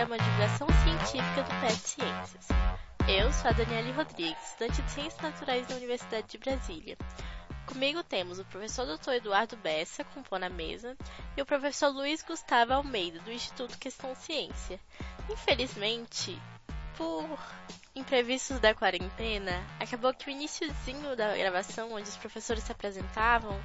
programa divulgação científica do PET Ciências. Eu sou a Daniele Rodrigues, estudante de Ciências Naturais da Universidade de Brasília. Comigo temos o professor Dr. Eduardo Bessa, compor na mesa, e o professor Luiz Gustavo Almeida, do Instituto Questão Ciência. Infelizmente, por imprevistos da quarentena, acabou que o iníciozinho da gravação, onde os professores se apresentavam,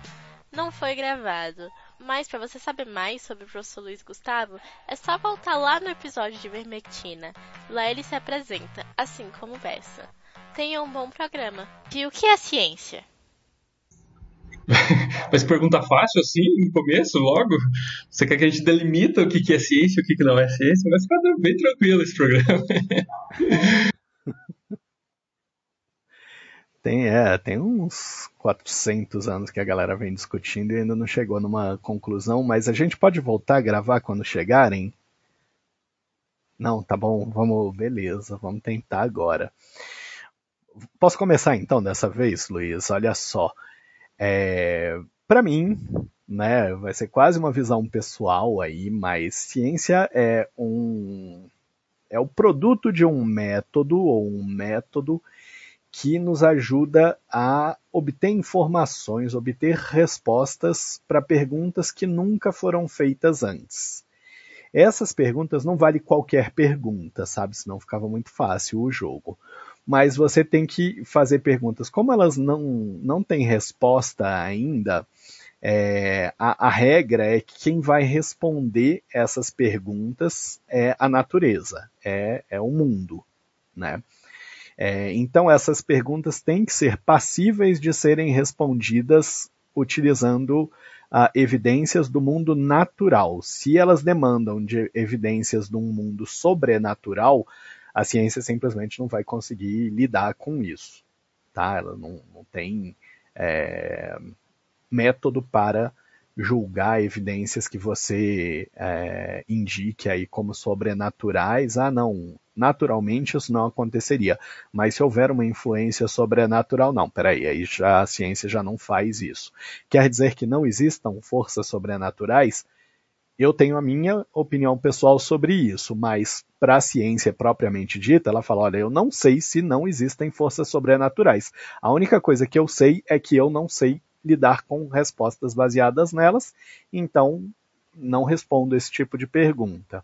não foi gravado. Mas para você saber mais sobre o professor Luiz Gustavo, é só voltar lá no episódio de Vermectina. Lá ele se apresenta, assim como Bessa. Tenha um bom programa. E o que é ciência? Mas pergunta fácil assim, no começo, logo? Você quer que a gente delimita o que é ciência e o que não é ciência? Vai ficar bem tranquilo esse programa. Tem, é, tem uns 400 anos que a galera vem discutindo e ainda não chegou numa conclusão, mas a gente pode voltar a gravar quando chegarem? Não, tá bom, vamos, beleza, vamos tentar agora. Posso começar então dessa vez, Luiz? Olha só. É, para mim, né, vai ser quase uma visão pessoal aí, mas ciência é um é o produto de um método ou um método que nos ajuda a obter informações, obter respostas para perguntas que nunca foram feitas antes. Essas perguntas não vale qualquer pergunta, sabe? Senão ficava muito fácil o jogo mas você tem que fazer perguntas. Como elas não, não têm resposta ainda, é, a, a, regra é que quem vai responder essas perguntas é a natureza, é, é o mundo. Né? É, então, essas perguntas têm que ser passíveis de serem respondidas utilizando uh, evidências do mundo natural. Se elas demandam de evidências de um mundo sobrenatural, a ciência simplesmente não vai conseguir lidar com isso. Tá? Ela não, não tem é, método para julgar evidências que você é, indique aí como sobrenaturais. Ah, não, naturalmente isso não aconteceria. Mas se houver uma influência sobrenatural, não, peraí, aí já, a ciência já não faz isso. Quer dizer que não existam forças sobrenaturais? Eu tenho a minha opinião pessoal sobre isso, mas para a ciência propriamente dita, ela fala: olha, eu não sei se não existem forças sobrenaturais. A única coisa que eu sei é que eu não sei lidar com respostas baseadas nelas, então não respondo esse tipo de pergunta,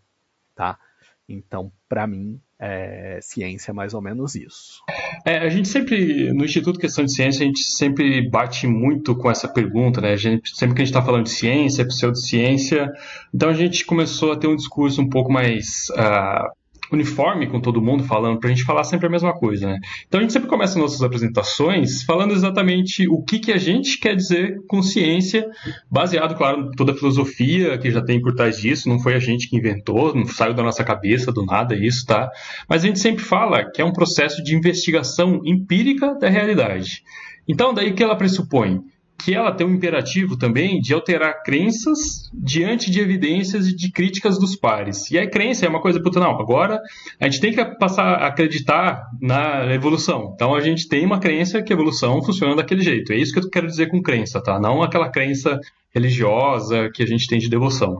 tá? Então, para mim, é, ciência é mais ou menos isso. É, a gente sempre, no Instituto Questão de Ciência, a gente sempre bate muito com essa pergunta, né? Gente, sempre que a gente está falando de ciência, pseudociência, então a gente começou a ter um discurso um pouco mais uh, uniforme com todo mundo falando, para a gente falar sempre a mesma coisa, né? Então a gente sempre começa nossas apresentações falando exatamente o que, que a gente quer dizer com ciência, baseado, claro, em toda a filosofia que já tem por trás disso, não foi a gente que inventou, não saiu da nossa cabeça do nada isso, tá? Mas a gente sempre fala que é um processo de investigação empírica da realidade. Então, daí que ela pressupõe? Que ela tem um imperativo também de alterar crenças diante de evidências e de críticas dos pares. E a crença é uma coisa, puta, não, agora a gente tem que passar a acreditar na evolução. Então a gente tem uma crença que a evolução funciona daquele jeito. É isso que eu quero dizer com crença, tá? Não aquela crença religiosa que a gente tem de devoção.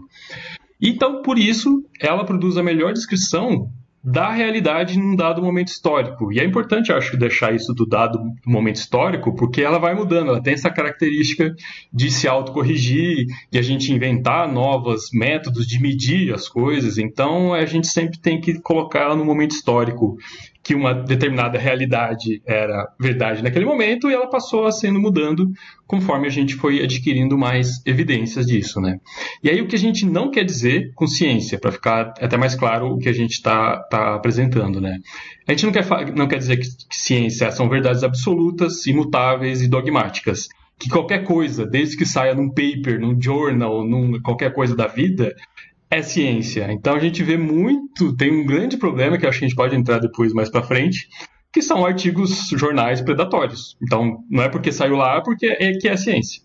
Então, por isso, ela produz a melhor descrição da realidade num dado momento histórico. E é importante, acho, deixar isso do dado momento histórico, porque ela vai mudando, ela tem essa característica de se autocorrigir, de a gente inventar novos métodos de medir as coisas. Então, a gente sempre tem que colocar ela no momento histórico que uma determinada realidade era verdade naquele momento e ela passou a sendo mudando conforme a gente foi adquirindo mais evidências disso, né? E aí o que a gente não quer dizer com ciência, para ficar até mais claro o que a gente está tá apresentando, né? A gente não quer, não quer dizer que, que ciência são verdades absolutas, imutáveis e dogmáticas que qualquer coisa, desde que saia num paper, num journal, num qualquer coisa da vida, é ciência. Então a gente vê muito, tem um grande problema que acho que a gente pode entrar depois mais para frente, que são artigos jornais predatórios. Então não é porque saiu lá, porque é que é ciência.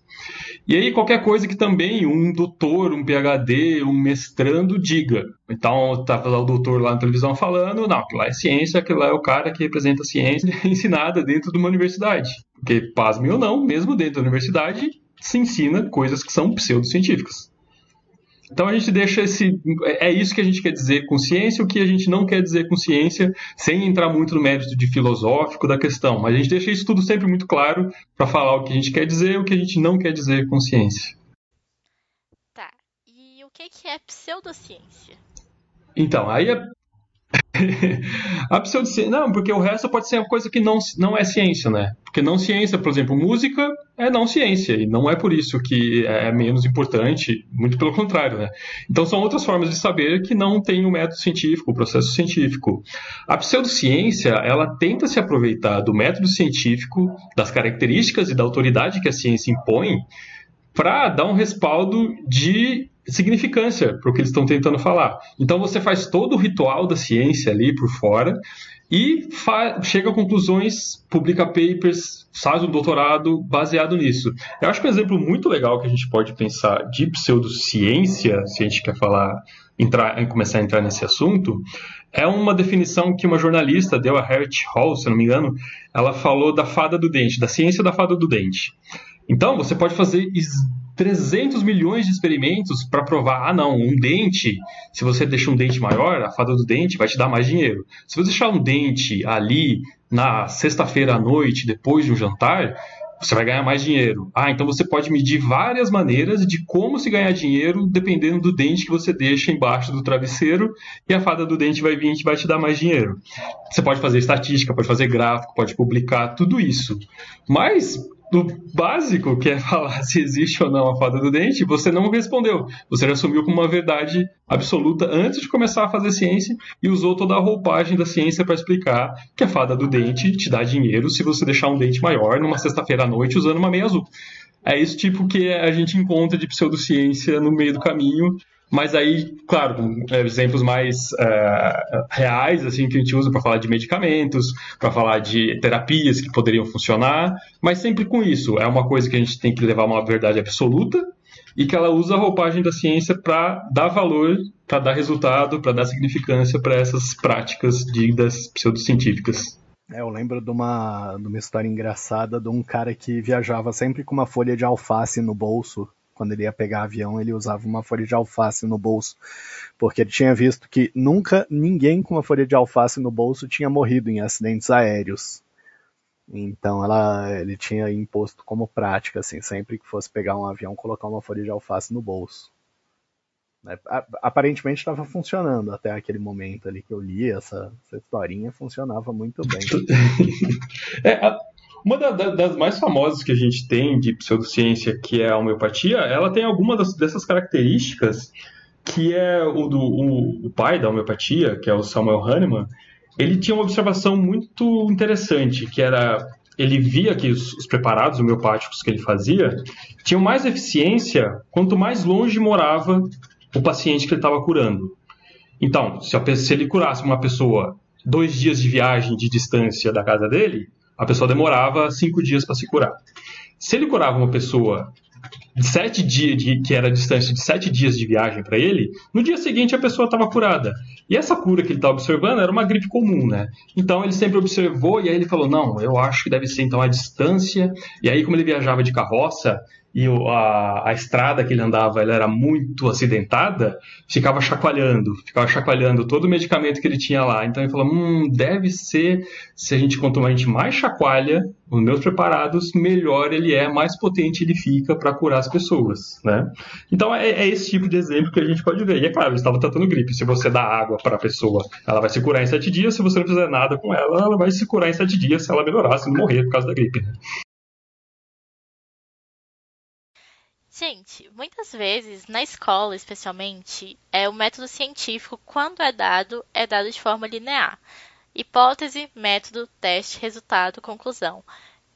E aí qualquer coisa que também um doutor, um PhD, um mestrando diga. Então tá o doutor lá na televisão falando, não, aquilo lá é ciência, aquilo lá é o cara que representa a ciência ensinada dentro de uma universidade. Porque, pasme ou não, mesmo dentro da universidade, se ensina coisas que são pseudocientíficas. Então a gente deixa esse. É, isso que a gente quer dizer com ciência, o que a gente não quer dizer com ciência, sem entrar muito no mérito de filosófico da questão. Mas a gente deixa isso tudo sempre muito claro para falar o que a gente quer dizer e o que a gente não quer dizer com ciência. Tá. E o que é pseudociência? Então, aí é a pseudociência. Não, porque o resto pode ser uma coisa que não, não é ciência, né? Porque não ciência, por exemplo, música é não ciência, e não é por isso que é menos importante, muito pelo contrário, né? Então são outras formas de saber que não tem o método científico, o processo científico. A pseudociência, ela tenta se aproveitar do método científico, das características e da autoridade que a ciência impõe, para dar um respaldo de significância para o que eles estão tentando falar. Então você faz todo o ritual da ciência ali por fora e chega a conclusões, publica papers, faz um doutorado baseado nisso. Eu acho que um exemplo muito legal que a gente pode pensar de pseudociência, se a gente quer falar, entrar, começar a entrar nesse assunto, é uma definição que uma jornalista deu a Harriet Hall, se não me engano, ela falou da fada do dente, da ciência da fada do dente. Então, você pode fazer 300 milhões de experimentos para provar, ah não, um dente, se você deixa um dente maior, a fada do dente vai te dar mais dinheiro. Se você deixar um dente ali na sexta-feira à noite, depois de um jantar, você vai ganhar mais dinheiro. Ah, então você pode medir várias maneiras de como se ganhar dinheiro dependendo do dente que você deixa embaixo do travesseiro e a fada do dente vai vir e vai te dar mais dinheiro. Você pode fazer estatística, pode fazer gráfico, pode publicar tudo isso. Mas do básico, que é falar se existe ou não a fada do dente, você não respondeu. Você assumiu como uma verdade absoluta antes de começar a fazer ciência e usou toda a roupagem da ciência para explicar que a fada do dente te dá dinheiro se você deixar um dente maior numa sexta-feira à noite usando uma meia azul. É esse tipo que a gente encontra de pseudociência no meio do caminho mas aí, claro, é, exemplos mais é, reais, assim, que a gente usa para falar de medicamentos, para falar de terapias que poderiam funcionar, mas sempre com isso. É uma coisa que a gente tem que levar uma verdade absoluta e que ela usa a roupagem da ciência para dar valor, para dar resultado, para dar significância para essas práticas ditas pseudocientíficas. É, eu lembro de uma, de uma história engraçada de um cara que viajava sempre com uma folha de alface no bolso quando ele ia pegar avião, ele usava uma folha de alface no bolso, porque ele tinha visto que nunca ninguém com uma folha de alface no bolso tinha morrido em acidentes aéreos. Então ela, ele tinha imposto como prática, assim, sempre que fosse pegar um avião, colocar uma folha de alface no bolso. Né, aparentemente estava funcionando até aquele momento ali que eu li essa, essa historinha, funcionava muito bem. é, uma da, da, das mais famosas que a gente tem de pseudociência, que é a homeopatia, ela tem alguma das, dessas características que é o do o, o pai da homeopatia, que é o Samuel Hahnemann, ele tinha uma observação muito interessante, que era ele via que os, os, preparados homeopáticos que ele fazia tinham mais eficiência quanto mais longe morava o paciente que ele estava curando. Então, se, a, se, ele curasse uma pessoa dois dias de viagem de distância da casa dele, a pessoa demorava cinco dias para se curar. Se ele curava uma pessoa de sete dias, de, que era a distância de sete dias de viagem para ele, no dia seguinte a pessoa estava curada. E essa cura que ele estava observando era uma gripe comum, né? Então ele sempre observou e aí ele falou: não, eu acho que deve ser então a distância. E aí, como ele viajava de carroça, e a, a estrada que ele andava ela era muito acidentada, ficava chacoalhando, ficava chacoalhando todo o medicamento que ele tinha lá. Então ele falou: hum, deve ser, se a gente quanto a gente mais chacoalha os meus preparados, melhor ele é, mais potente ele fica para curar as pessoas, né? Então é, é, esse tipo de exemplo que a gente pode ver. E é claro, ele estava tratando gripe. Se você dá água para a pessoa, ela vai se curar em sete dias. Se você não fizer nada com ela, ela vai se curar em sete dias se ela melhorar, se não morrer por causa da gripe. Né? Gente, muitas vezes, na escola especialmente, é o método científico, quando é dado, é dado de forma linear. Hipótese, método, teste, resultado, conclusão.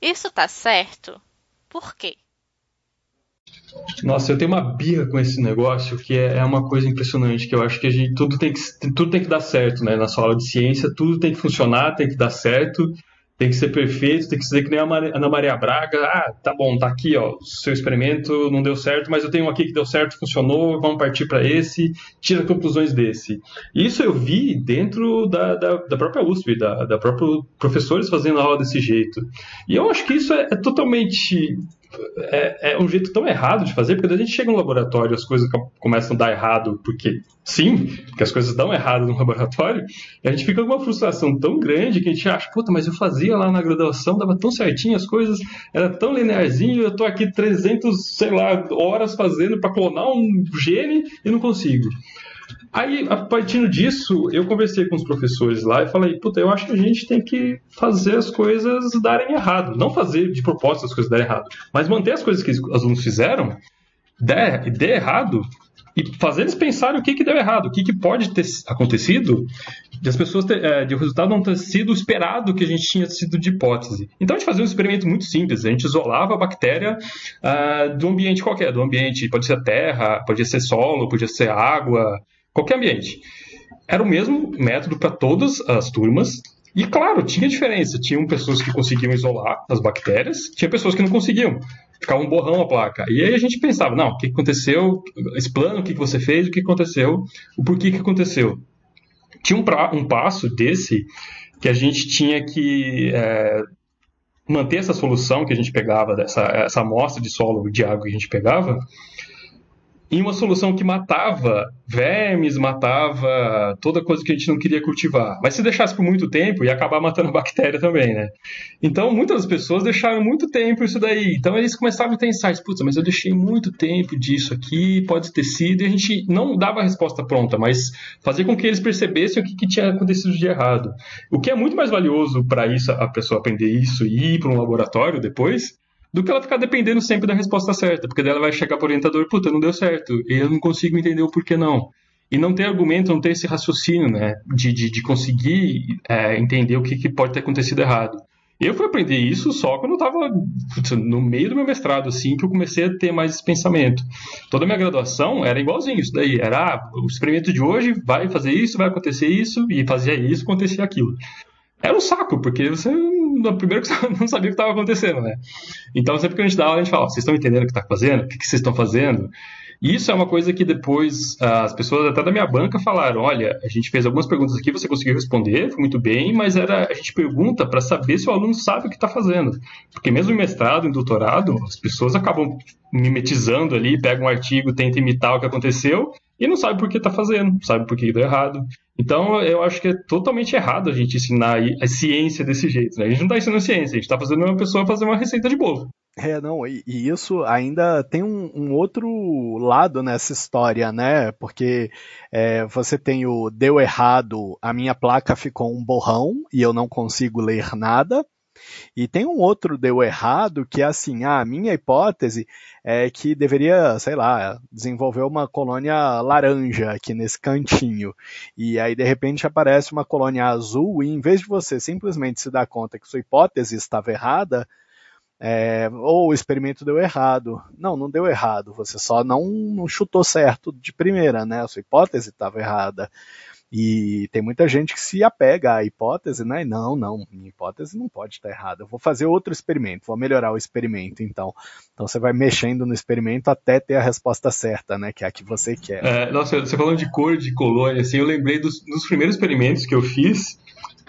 Isso está certo? Por quê? Nossa, eu tenho uma birra com esse negócio que é, é uma coisa impressionante, que eu acho que a gente, tudo, tem que tudo tem que dar certo, né? Na sua aula de ciência, tudo tem que funcionar, tem que dar certo tem que ser perfeito, tem que ser que nem a Ana Maria Braga. Ah, tá bom, tá aqui, ó, seu experimento não deu certo, mas eu tenho um aqui que deu certo, funcionou, vamos partir para esse, tira conclusões desse. Isso eu vi dentro da, da, da própria USP, da, da própria professores fazendo aula desse jeito. E eu acho que isso é, é totalmente é, é, um jeito tão errado de fazer, porque a gente chega no laboratório as coisas começam a dar errado, porque sim, porque as coisas dão errado no laboratório, e a gente fica com uma frustração tão grande que a gente acha, puta, mas eu fazia lá na graduação, dava tão certinho as coisas, era tão linearzinho, eu tô aqui 300, sei lá, horas fazendo para clonar um gene e não consigo. Aí, a partir disso, eu conversei com os professores lá e falei, puta, eu acho que a gente tem que fazer as coisas darem errado. Não fazer de propósito as coisas darem errado, mas manter as coisas que os alunos fizeram, der, errado, e fazer eles pensarem o que, que deu errado, o que, que pode ter acontecido de as pessoas ter, é, de o resultado não ter sido esperado que a gente tinha sido de hipótese. Então a gente fazia um experimento muito simples, a gente isolava a bactéria uh, do ambiente qualquer, do ambiente, pode ser terra, pode ser solo, podia ser água, qualquer ambiente. Era o mesmo método para todas as turmas. E claro, tinha diferença. Tinham pessoas que conseguiam isolar as bactérias, tinha pessoas que não conseguiam. Ficava um borrão a placa. E aí a gente pensava, não, o que aconteceu? Esse plano, o que você fez? O que aconteceu? O porquê que aconteceu? Tinha um, pra, um passo desse que a gente tinha que é, manter essa solução que a gente pegava, dessa essa amostra de solo de água que a gente pegava, em uma solução que matava vermes, matava toda coisa que a gente não queria cultivar. Mas se deixasse por muito tempo, ia acabar matando a bactéria também, né? Então, muitas pessoas deixaram muito tempo isso daí. Então, eles começavam a insights. Putz, mas eu deixei muito tempo disso aqui, pode ter sido. E a gente não dava a resposta pronta, mas fazia com que eles percebessem o que, que tinha acontecido de errado. O que é muito mais valioso para isso, a pessoa aprender isso e ir para um laboratório depois, do que ela ficar dependendo sempre da resposta certa, porque daí ela vai chegar para o orientador, puta, não deu certo, e eu não consigo entender o porquê não. E não ter argumento, não ter esse raciocínio, né, de, de, de conseguir é, entender o que, que pode ter acontecido errado. Eu fui aprender isso só quando eu estava no meio do meu mestrado, assim, que eu comecei a ter mais esse pensamento. Toda a minha graduação era igualzinho isso daí. Era, ah, o experimento de hoje vai fazer isso, vai acontecer isso, e fazia isso, acontecia aquilo. Era um saco, porque você no primeiro que não sabia o que estava acontecendo, né? Então, sempre que a gente dá aula, a gente fala, vocês estão entendendo o que está fazendo? O que, que vocês estão fazendo? E isso é uma coisa que depois as pessoas até da minha banca falaram, olha, a gente fez algumas perguntas aqui, você conseguiu responder, foi muito bem, mas era a gente pergunta para saber se o aluno sabe o que está fazendo. Porque mesmo em mestrado, em doutorado, as pessoas acabam mimetizando ali, pegam um artigo, tentam imitar o que aconteceu e não sabe por que está fazendo, sabe por que deu errado. Então, eu acho que é totalmente errado a gente ensinar a ciência desse jeito. Né? A gente não está ensinando ciência, a gente está fazendo uma pessoa fazer uma receita de bolo. É, não, e, e isso ainda tem um, um, outro lado nessa história, né? Porque é, você tem o deu errado, a minha placa ficou um borrão e eu não consigo ler nada. E tem um outro deu errado que é assim, ah, a minha hipótese é que deveria, sei lá, desenvolver uma colônia laranja aqui nesse cantinho. E aí de repente aparece uma colônia azul e em vez de você simplesmente se dar conta que sua hipótese estava errada, é, ou o experimento deu errado. Não, não deu errado, você só não, não chutou certo de primeira, né? A sua hipótese estava errada. E tem muita gente que se apega à hipótese, né? Não, não, minha hipótese não pode estar errada. Eu vou fazer outro experimento, vou melhorar o experimento, então. Então você vai mexendo no experimento até ter a resposta certa, né? Que é a que você quer. É, nossa, você falando de cor de colônia, assim, eu lembrei dos, dos primeiros experimentos que eu fiz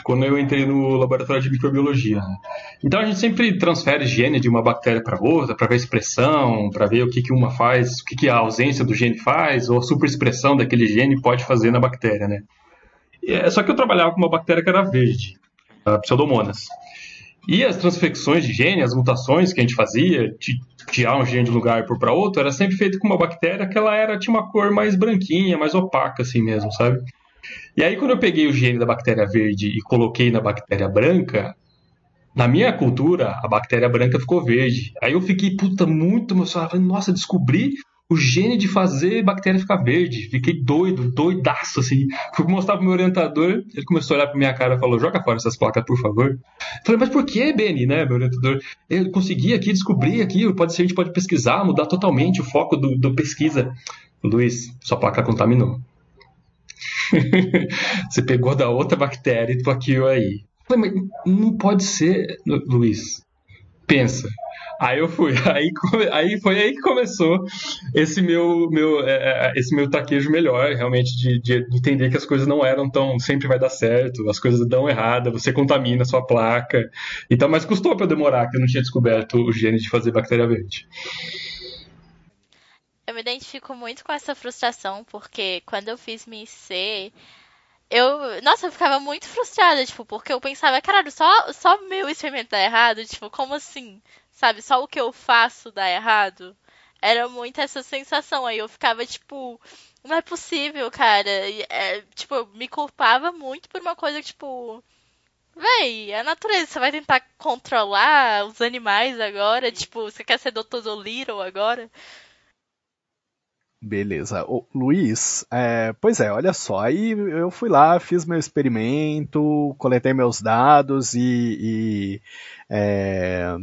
quando eu entrei no laboratório de microbiologia. Né? Então a gente sempre transfere gene de uma bactéria para outra para ver a expressão, para ver o que, que uma faz, o que, que a ausência do gene faz, ou a superexpressão daquele gene pode fazer na bactéria, né? É, só que eu trabalhava com uma bactéria que era verde, a Pseudomonas. E as transfecções de gene, as mutações que a gente fazia, de tirar um gene de um lugar para outro, era sempre feito com uma bactéria que ela era tinha uma cor mais branquinha, mais opaca assim mesmo, sabe? E aí, quando eu peguei o gene da bactéria verde e coloquei na bactéria branca, na minha cultura, a bactéria branca ficou verde. Aí eu fiquei, puta, muito emocionado. Nossa, descobri o gene de fazer bactéria ficar verde. Fiquei doido, doidaço, assim. Fui mostrar pro meu orientador, ele começou a olhar pra minha cara e falou, joga fora essas placas, por favor. Falei, mas por que, Benny, né, meu orientador? Eu consegui aqui, descobri aqui, pode ser, a gente pode pesquisar, mudar totalmente o foco do, do pesquisa. Luiz, sua placa contaminou. você pegou da outra bactéria e aqui aí. Falei, mas não pode ser, Luiz. pensa. Aí eu fui, aí, aí foi aí que começou esse meu, meu, é, é, é, esse meu taquejo melhor, realmente, de, de, entender que as coisas não eram tão. sempre vai dar certo, as coisas dão errada, você contamina a sua placa. Então, mas custou para demorar, que eu não tinha descoberto o gene de fazer bactéria verde. Eu me identifico muito com essa frustração, porque quando eu fiz minha IC, eu, nossa, eu ficava muito frustrada, tipo, porque eu pensava, caralho, só, só meu experimento dá errado, tipo, como assim? sabe? Só o que eu faço dá errado. Era muito essa sensação. Aí eu ficava tipo, não é possível, cara. E, é, tipo, eu me culpava muito por uma coisa tipo. Véi, a natureza, você vai tentar controlar os animais agora? Tipo, você quer ser Dr. Dolittle agora? Beleza. Ô, Luiz, é, pois é, olha só, aí eu fui lá, fiz meu experimento, coletei meus dados e, e é,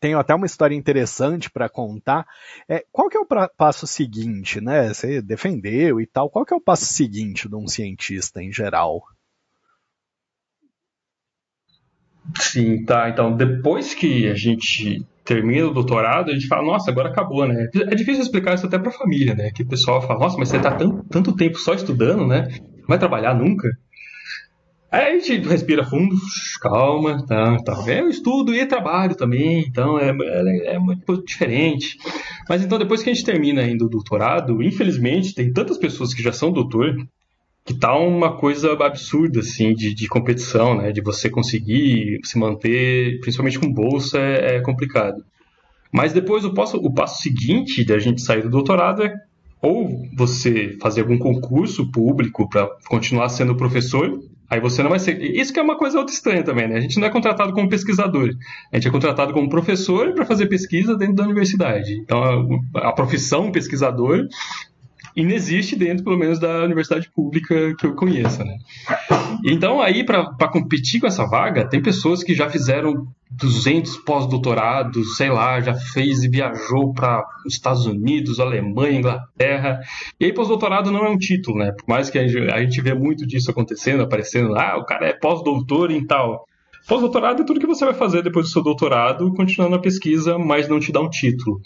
tenho até uma história interessante para contar. É, qual que é o passo seguinte, né? Você defendeu e tal. Qual que é o passo seguinte de um cientista em geral? Sim, tá. Então, depois que a gente termina o doutorado, a gente fala, nossa, agora acabou, né? É difícil explicar isso até para a família, né? Que o pessoal fala, nossa, mas você está tanto, tanto tempo só estudando, né? Não vai trabalhar nunca? Aí a gente respira fundo, calma, tá, tá. É o estudo e trabalho também, então é, é, é muito diferente. Mas então depois que a gente termina ainda o doutorado, infelizmente tem tantas pessoas que já são doutor que tá uma coisa absurda assim de, de competição, né? De você conseguir se manter, principalmente com bolsa, é, é complicado. Mas depois o passo, o passo seguinte da gente sair do doutorado é ou você fazer algum concurso público para continuar sendo professor Aí você não vai ser. Isso que é uma coisa outra estranha também, né? A gente não é contratado como pesquisador. A gente é contratado como professor para fazer pesquisa dentro da universidade. Então, a, a profissão pesquisador inexiste dentro, pelo menos, da universidade pública que eu conheça, né? Então, aí, para competir com essa vaga, tem pessoas que já fizeram 200 pós-doutorados, sei lá, já fez e viajou para os Estados Unidos, Alemanha, Inglaterra. E aí, pós-doutorado não é um título, né? Por mais que a gente, vê muito disso acontecendo, aparecendo ah, o cara é pós-doutor em tal. Pós-doutorado é tudo que você vai fazer depois do seu doutorado, continuando a pesquisa, mas não te dá um título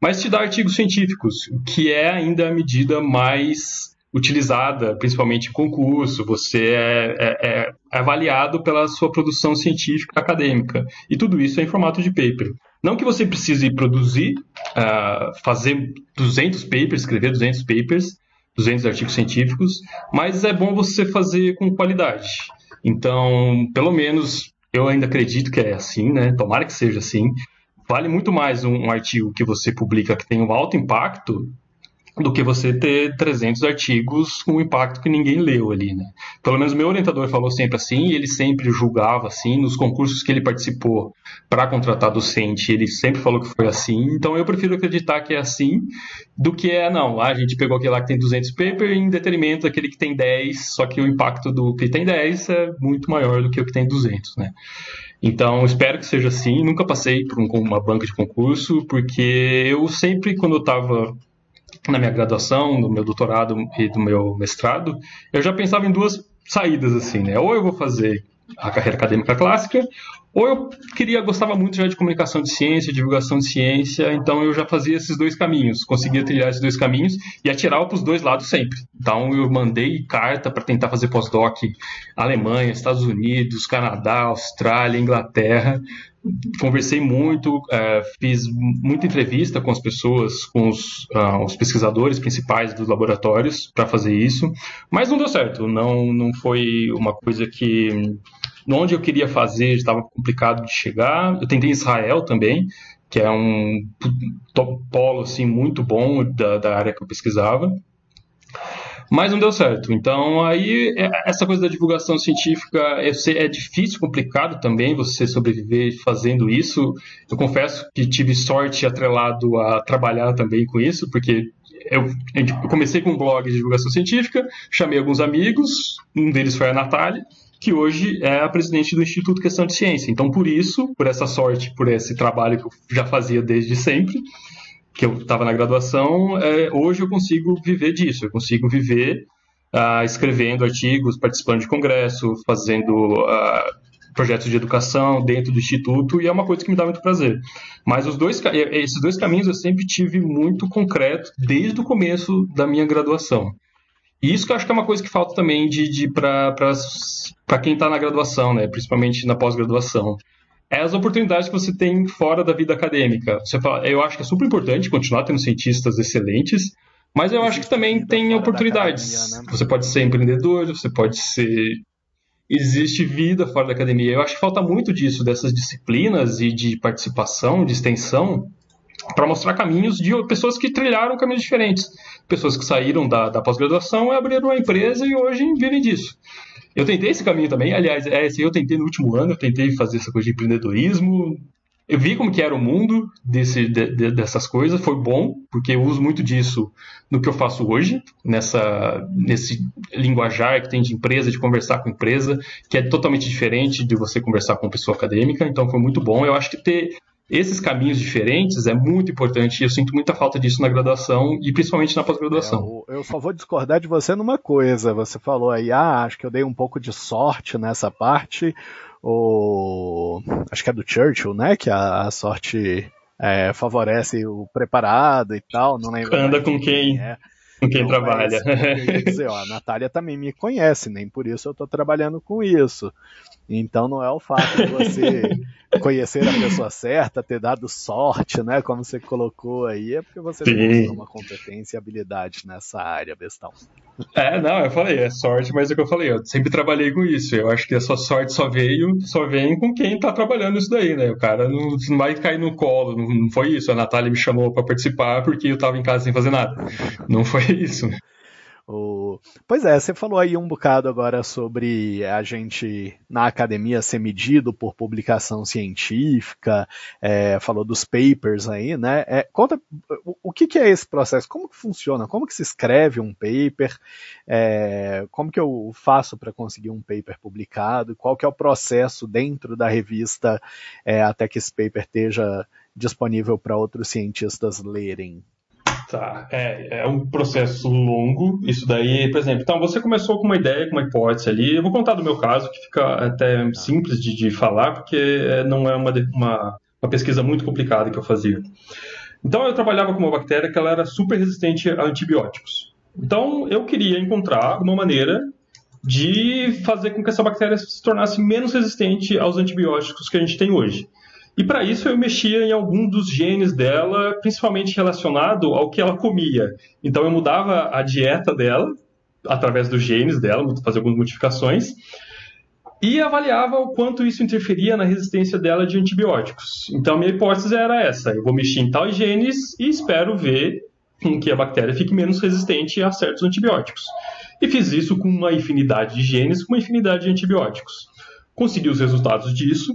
mas te dá artigos científicos, que é ainda a medida mais utilizada, principalmente em concurso. Você é, é, é, avaliado pela sua produção científica acadêmica. E tudo isso é em formato de paper. Não que você precise produzir, uh, fazer 200 papers, escrever 200 papers, 200 artigos científicos, mas é bom você fazer com qualidade. Então, pelo menos eu ainda acredito que é assim, né? Tomara que seja assim vale muito mais um, um artigo que você publica que tem um alto impacto do que você ter 300 artigos com um impacto que ninguém leu ali, né? Pelo menos meu orientador falou sempre assim, e ele sempre julgava assim, nos concursos que ele participou para contratar docente, ele sempre falou que foi assim, então eu prefiro acreditar que é assim, do que é, não, a gente pegou aquele lá que tem 200 papers em detrimento daquele que tem 10, só que o impacto do que tem 10 é muito maior do que o que tem 200, né? Então, espero que seja assim. Nunca passei por uma banca de concurso, porque eu sempre, quando eu estava na minha graduação, no meu doutorado e do meu mestrado, eu já pensava em duas saídas, assim, né? Ou eu vou fazer a carreira acadêmica clássica, ou eu queria, gostava muito já de comunicação de ciência, divulgação de ciência, então eu já fazia esses dois caminhos, conseguia trilhar esses dois caminhos e atirava para os dois lados sempre. Então eu mandei carta para tentar fazer pós-doc Alemanha, Estados Unidos, Canadá, Austrália, Inglaterra. Conversei muito, é, fiz muita entrevista com as pessoas, com os, uh, os pesquisadores principais dos laboratórios para fazer isso, mas não deu certo. Não, não foi uma coisa que onde eu queria fazer estava complicado de chegar. Eu tentei Israel também, que é um polo assim, muito bom da, da área que eu pesquisava. Mas não deu certo. Então, aí, é, essa coisa da divulgação científica é, é difícil, complicado também você sobreviver fazendo isso. Eu confesso que tive sorte atrelado a trabalhar também com isso, porque eu, eu comecei com um blog de divulgação científica, chamei alguns amigos, um deles foi a Natália, que hoje é a presidente do Instituto Questão de Ciência. Então, por isso, por essa sorte, por esse trabalho que eu já fazia desde sempre, que eu estava na graduação, é, hoje eu consigo viver disso. Eu consigo viver uh, escrevendo artigos, participando de congresso, fazendo uh, projetos de educação dentro do instituto e é uma coisa que me dá muito prazer. Mas os dois, esses dois caminhos eu sempre tive muito concreto desde o começo da minha graduação. E isso que eu acho que é uma coisa que falta também de, de para quem está na graduação, né? principalmente na pós-graduação. É as oportunidades que você tem fora da vida acadêmica. Você fala, eu acho que é super importante continuar tendo cientistas excelentes, mas eu acho que também tem oportunidades. Academia, né? Você pode ser empreendedor, você pode ser. Existe vida fora da academia. Eu acho que falta muito disso, dessas disciplinas e de participação, de extensão, para mostrar caminhos de pessoas que trilharam caminhos diferentes. Pessoas que saíram da, da pós-graduação e abriram uma empresa e hoje vivem disso. Eu tentei esse caminho também, aliás, é, eu tentei no último ano, eu tentei fazer essa coisa de empreendedorismo, eu vi como que era o mundo desse, de, de, dessas coisas, foi bom, porque eu uso muito disso no que eu faço hoje, nessa, nesse linguajar que tem de empresa, de conversar com empresa, que é totalmente diferente de você conversar com uma pessoa acadêmica, então foi muito bom. Eu acho que ter esses caminhos diferentes é muito importante e eu sinto muita falta disso na graduação e principalmente na pós-graduação. É, eu só vou discordar de você numa coisa. Você falou aí, ah, acho que eu dei um pouco de sorte nessa parte. O... Acho que é do Churchill, né? Que a, a sorte é, favorece o preparado e tal. Não lembro. Anda com quem. quem é com quem então, trabalha. Mas, dizer, ó, a Natália também me conhece, nem por isso eu estou trabalhando com isso. Então não é o fato de você conhecer a pessoa certa, ter dado sorte, né? Como você colocou aí, é porque você tem uma competência e habilidade nessa área, Bestão. É, não, eu falei, é sorte, mas é o que eu falei, eu sempre trabalhei com isso. Eu acho que a sua sorte só veio, só vem com quem tá trabalhando isso daí, né? O cara não, não vai cair no colo, não, não foi isso. A Natália me chamou para participar porque eu tava em casa sem fazer nada. Não foi isso. O... Pois é, você falou aí um bocado agora sobre a gente na academia ser medido por publicação científica, é, falou dos papers aí, né? É, conta o, o que, que, é esse processo, como que funciona, como que se escreve um paper, é, como que eu faço para conseguir um paper publicado, qual que é o processo dentro da revista é, até que esse paper esteja disponível para outros cientistas lerem. Tá, é, é um processo longo, isso daí, por exemplo, então você começou com uma ideia, com uma hipótese ali, eu vou contar do meu caso, que fica até simples de, de falar, porque é, não é uma, uma, uma pesquisa muito complicada que eu fazia. Então eu trabalhava com uma bactéria que ela era super resistente a antibióticos. Então eu queria encontrar uma maneira de fazer com que essa bactéria se tornasse menos resistente aos antibióticos que a gente tem hoje. E para isso eu mexia em algum dos genes dela, principalmente relacionado ao que ela comia. Então eu mudava a dieta dela através dos genes dela, fazia algumas modificações e avaliava o quanto isso interferia na resistência dela de antibióticos. Então minha hipótese era essa: eu vou mexer em tais genes e espero ver com que a bactéria fique menos resistente a certos antibióticos. E fiz isso com uma infinidade de genes, com uma infinidade de antibióticos. Consegui os resultados disso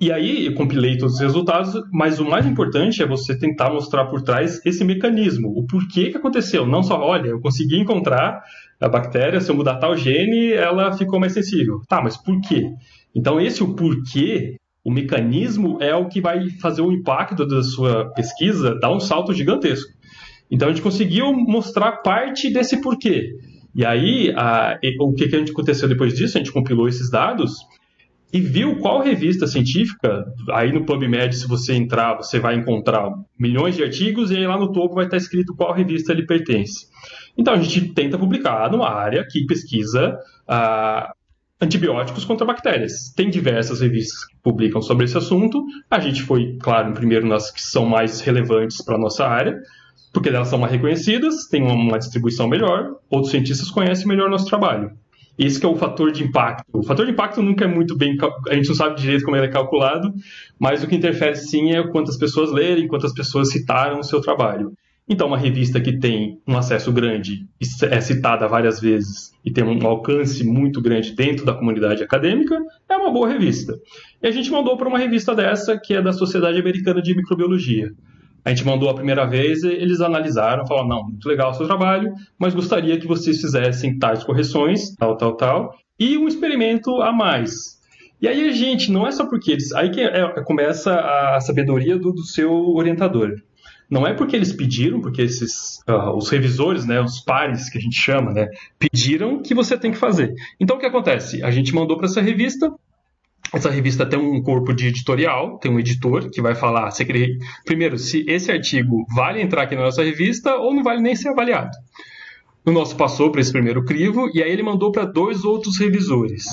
e aí eu compilei todos os resultados, mas o mais importante é você tentar mostrar por trás esse mecanismo, o porquê que aconteceu. Não só, olha, eu consegui encontrar a bactéria, se eu mudar tal gene, ela ficou mais sensível. Tá, mas por quê? Então esse o porquê, o mecanismo é o que vai fazer o impacto da sua pesquisa dar um salto gigantesco. Então a gente conseguiu mostrar parte desse porquê. E aí, a, o que, que a gente aconteceu depois disso? A gente compilou esses dados e viu qual revista científica, aí no PubMed, se você entrar, você vai encontrar milhões de artigos e aí lá no topo vai estar escrito qual revista ele pertence. Então a gente tenta publicar numa área que pesquisa ah, antibióticos contra bactérias. Tem diversas revistas que publicam sobre esse assunto. A gente foi, claro, primeiro nas que são mais relevantes para a nossa área, porque elas são mais reconhecidas, têm uma distribuição melhor, outros cientistas conhecem melhor o nosso trabalho. Esse que é o fator de impacto. O fator de impacto nunca é muito bem, a gente não sabe direito como ele é calculado, mas o que interfere sim é quantas pessoas lerem, quantas pessoas citaram o seu trabalho. Então, uma revista que tem um acesso grande é citada várias vezes e tem um alcance muito grande dentro da comunidade acadêmica é uma boa revista. E a gente mandou para uma revista dessa, que é da Sociedade Americana de Microbiologia. A gente mandou a primeira vez, eles analisaram, falaram, não, muito legal o seu trabalho, mas gostaria que vocês fizessem tais correções, tal, tal, tal, e um experimento a mais. E aí a gente, não é só porque eles. Aí que é, começa a sabedoria do, do, seu orientador. Não é porque eles pediram, porque esses uh, os revisores, né, os pares que a gente chama, né, pediram que você tem que fazer. Então o que acontece? A gente mandou para essa revista, essa revista tem um corpo de editorial, tem um editor que vai falar, se primeiro, se esse artigo vale entrar aqui na nossa revista ou não vale nem ser avaliado. O nosso passou para esse primeiro crivo e aí ele mandou para dois outros revisores.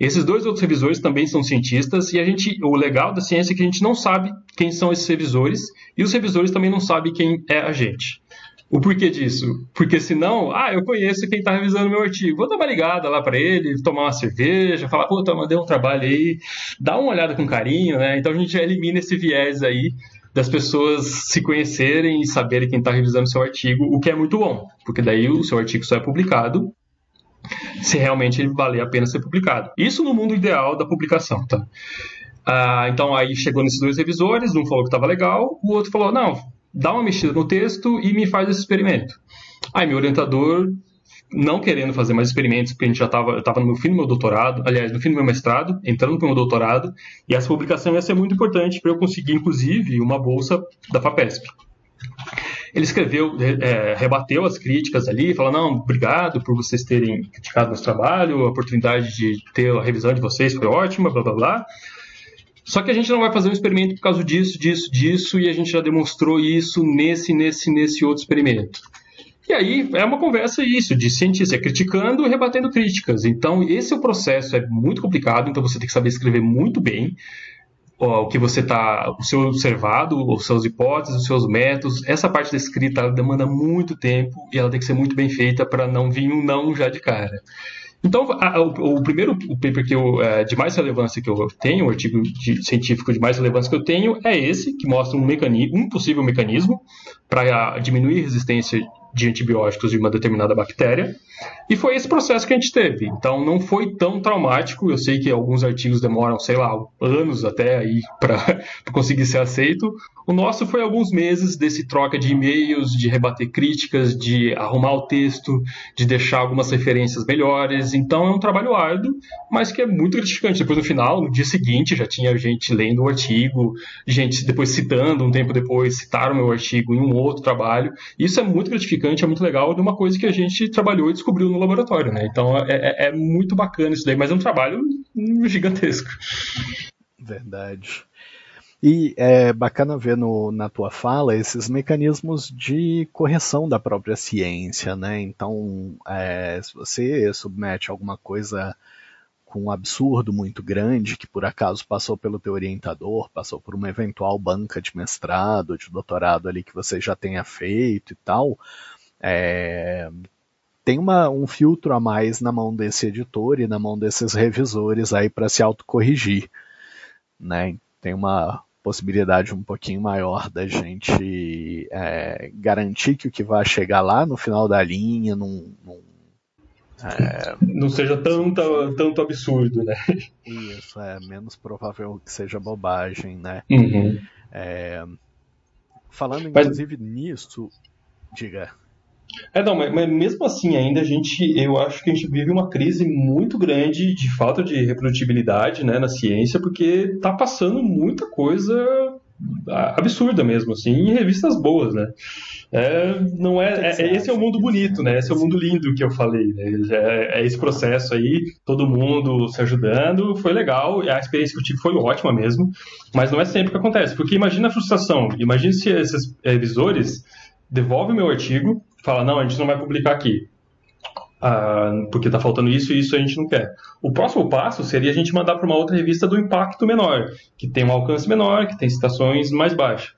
Esses dois outros revisores também são cientistas e a gente, o legal da ciência é que a gente não sabe quem são esses revisores e os revisores também não sabem quem é a gente. O porquê disso? Porque senão, ah, eu conheço quem está revisando meu artigo. Vou dar uma ligada lá para ele, tomar uma cerveja, falar, pô, mandei um trabalho aí, dá uma olhada com carinho, né? Então a gente já elimina esse viés aí das pessoas se conhecerem e saberem quem está revisando seu artigo, o que é muito bom, porque daí o seu artigo só é publicado se realmente ele valer a pena ser publicado. Isso no mundo ideal da publicação, tá? Ah, então aí chegou nesses dois revisores, um falou que estava legal, o outro falou, não, dá uma mexida no texto e me faz esse experimento. Aí meu orientador, não querendo fazer mais experimentos, porque a gente já estava no fim do meu doutorado, aliás, no fim do meu mestrado, entrando para o meu doutorado, e essa publicação ia ser muito importante para eu conseguir, inclusive, uma bolsa da FAPESP. Ele escreveu, é, rebateu as críticas ali, falou: não, obrigado por vocês terem criticado nosso trabalho, a oportunidade de ter a revisão de vocês foi ótima, blá blá blá. Só que a gente não vai fazer um experimento por causa disso, disso, disso, e a gente já demonstrou isso nesse, nesse, nesse outro experimento. E aí é uma conversa isso, de cientista criticando e rebatendo críticas. Então, esse é o processo, é muito complicado, então você tem que saber escrever muito bem ó, o que você está, o seu observado, os seus hipóteses, os seus métodos. Essa parte da escrita demanda muito tempo e ela tem que ser muito bem feita para não vir um não já de cara. Então, o, o, primeiro paper que eu, é, de mais relevância que eu tenho, o artigo de, científico de mais relevância que eu tenho, é esse, que mostra um, mecanismo, um possível mecanismo para diminuir a resistência de antibióticos de uma determinada bactéria. E foi esse processo que a gente teve. Então não foi tão traumático. Eu sei que alguns artigos demoram, sei lá, anos até aí para conseguir ser aceito. O nosso foi alguns meses desse troca de e-mails, de rebater críticas, de arrumar o texto, de deixar algumas referências melhores. Então é um trabalho árduo, mas que é muito gratificante. Depois no final, no dia seguinte, já tinha gente lendo o artigo, gente depois citando, um tempo depois citaram o meu artigo em um outro trabalho. Isso é muito gratificante, é muito legal de uma coisa que a gente trabalhou e descobriu no laboratório, né? Então é, é, é muito bacana isso daí, mas é um trabalho gigantesco. Verdade. E é bacana ver no, na tua fala esses mecanismos de correção da própria ciência, né? Então, é, se você submete alguma coisa com um absurdo muito grande, que por acaso passou pelo teu orientador, passou por uma eventual banca de mestrado, de doutorado ali que você já tenha feito e tal, é, tem uma, um filtro a mais na mão desse editor e na mão desses revisores aí para se autocorrigir. Né? Tem uma possibilidade um pouquinho maior da gente é, garantir que o que vai chegar lá no final da linha não, não, é, não seja tanto, tanto absurdo, né? Isso, é menos provável que seja bobagem, né? Uhum. É, falando inclusive Mas... nisso, diga. É, não, mas, mas, mesmo assim ainda a gente, eu acho que a gente vive uma crise muito grande de falta de reprodutibilidade né, na ciência, porque está passando muita coisa absurda mesmo, assim, em revistas boas, né? É, não é, é, esse é o mundo bonito, né? Esse é o mundo lindo que eu falei. Né? É, é, esse processo aí, todo mundo se ajudando, foi legal. A experiência que eu tive foi ótima mesmo, mas não é sempre que acontece. Porque imagina a frustração. Imagina se esses revisores devolvem o meu artigo, fala, não, a gente não vai publicar aqui. Ah, porque está faltando isso e isso a gente não quer. O próximo passo seria a gente mandar para uma outra revista do impacto menor, que tem um alcance menor, que tem citações mais baixas.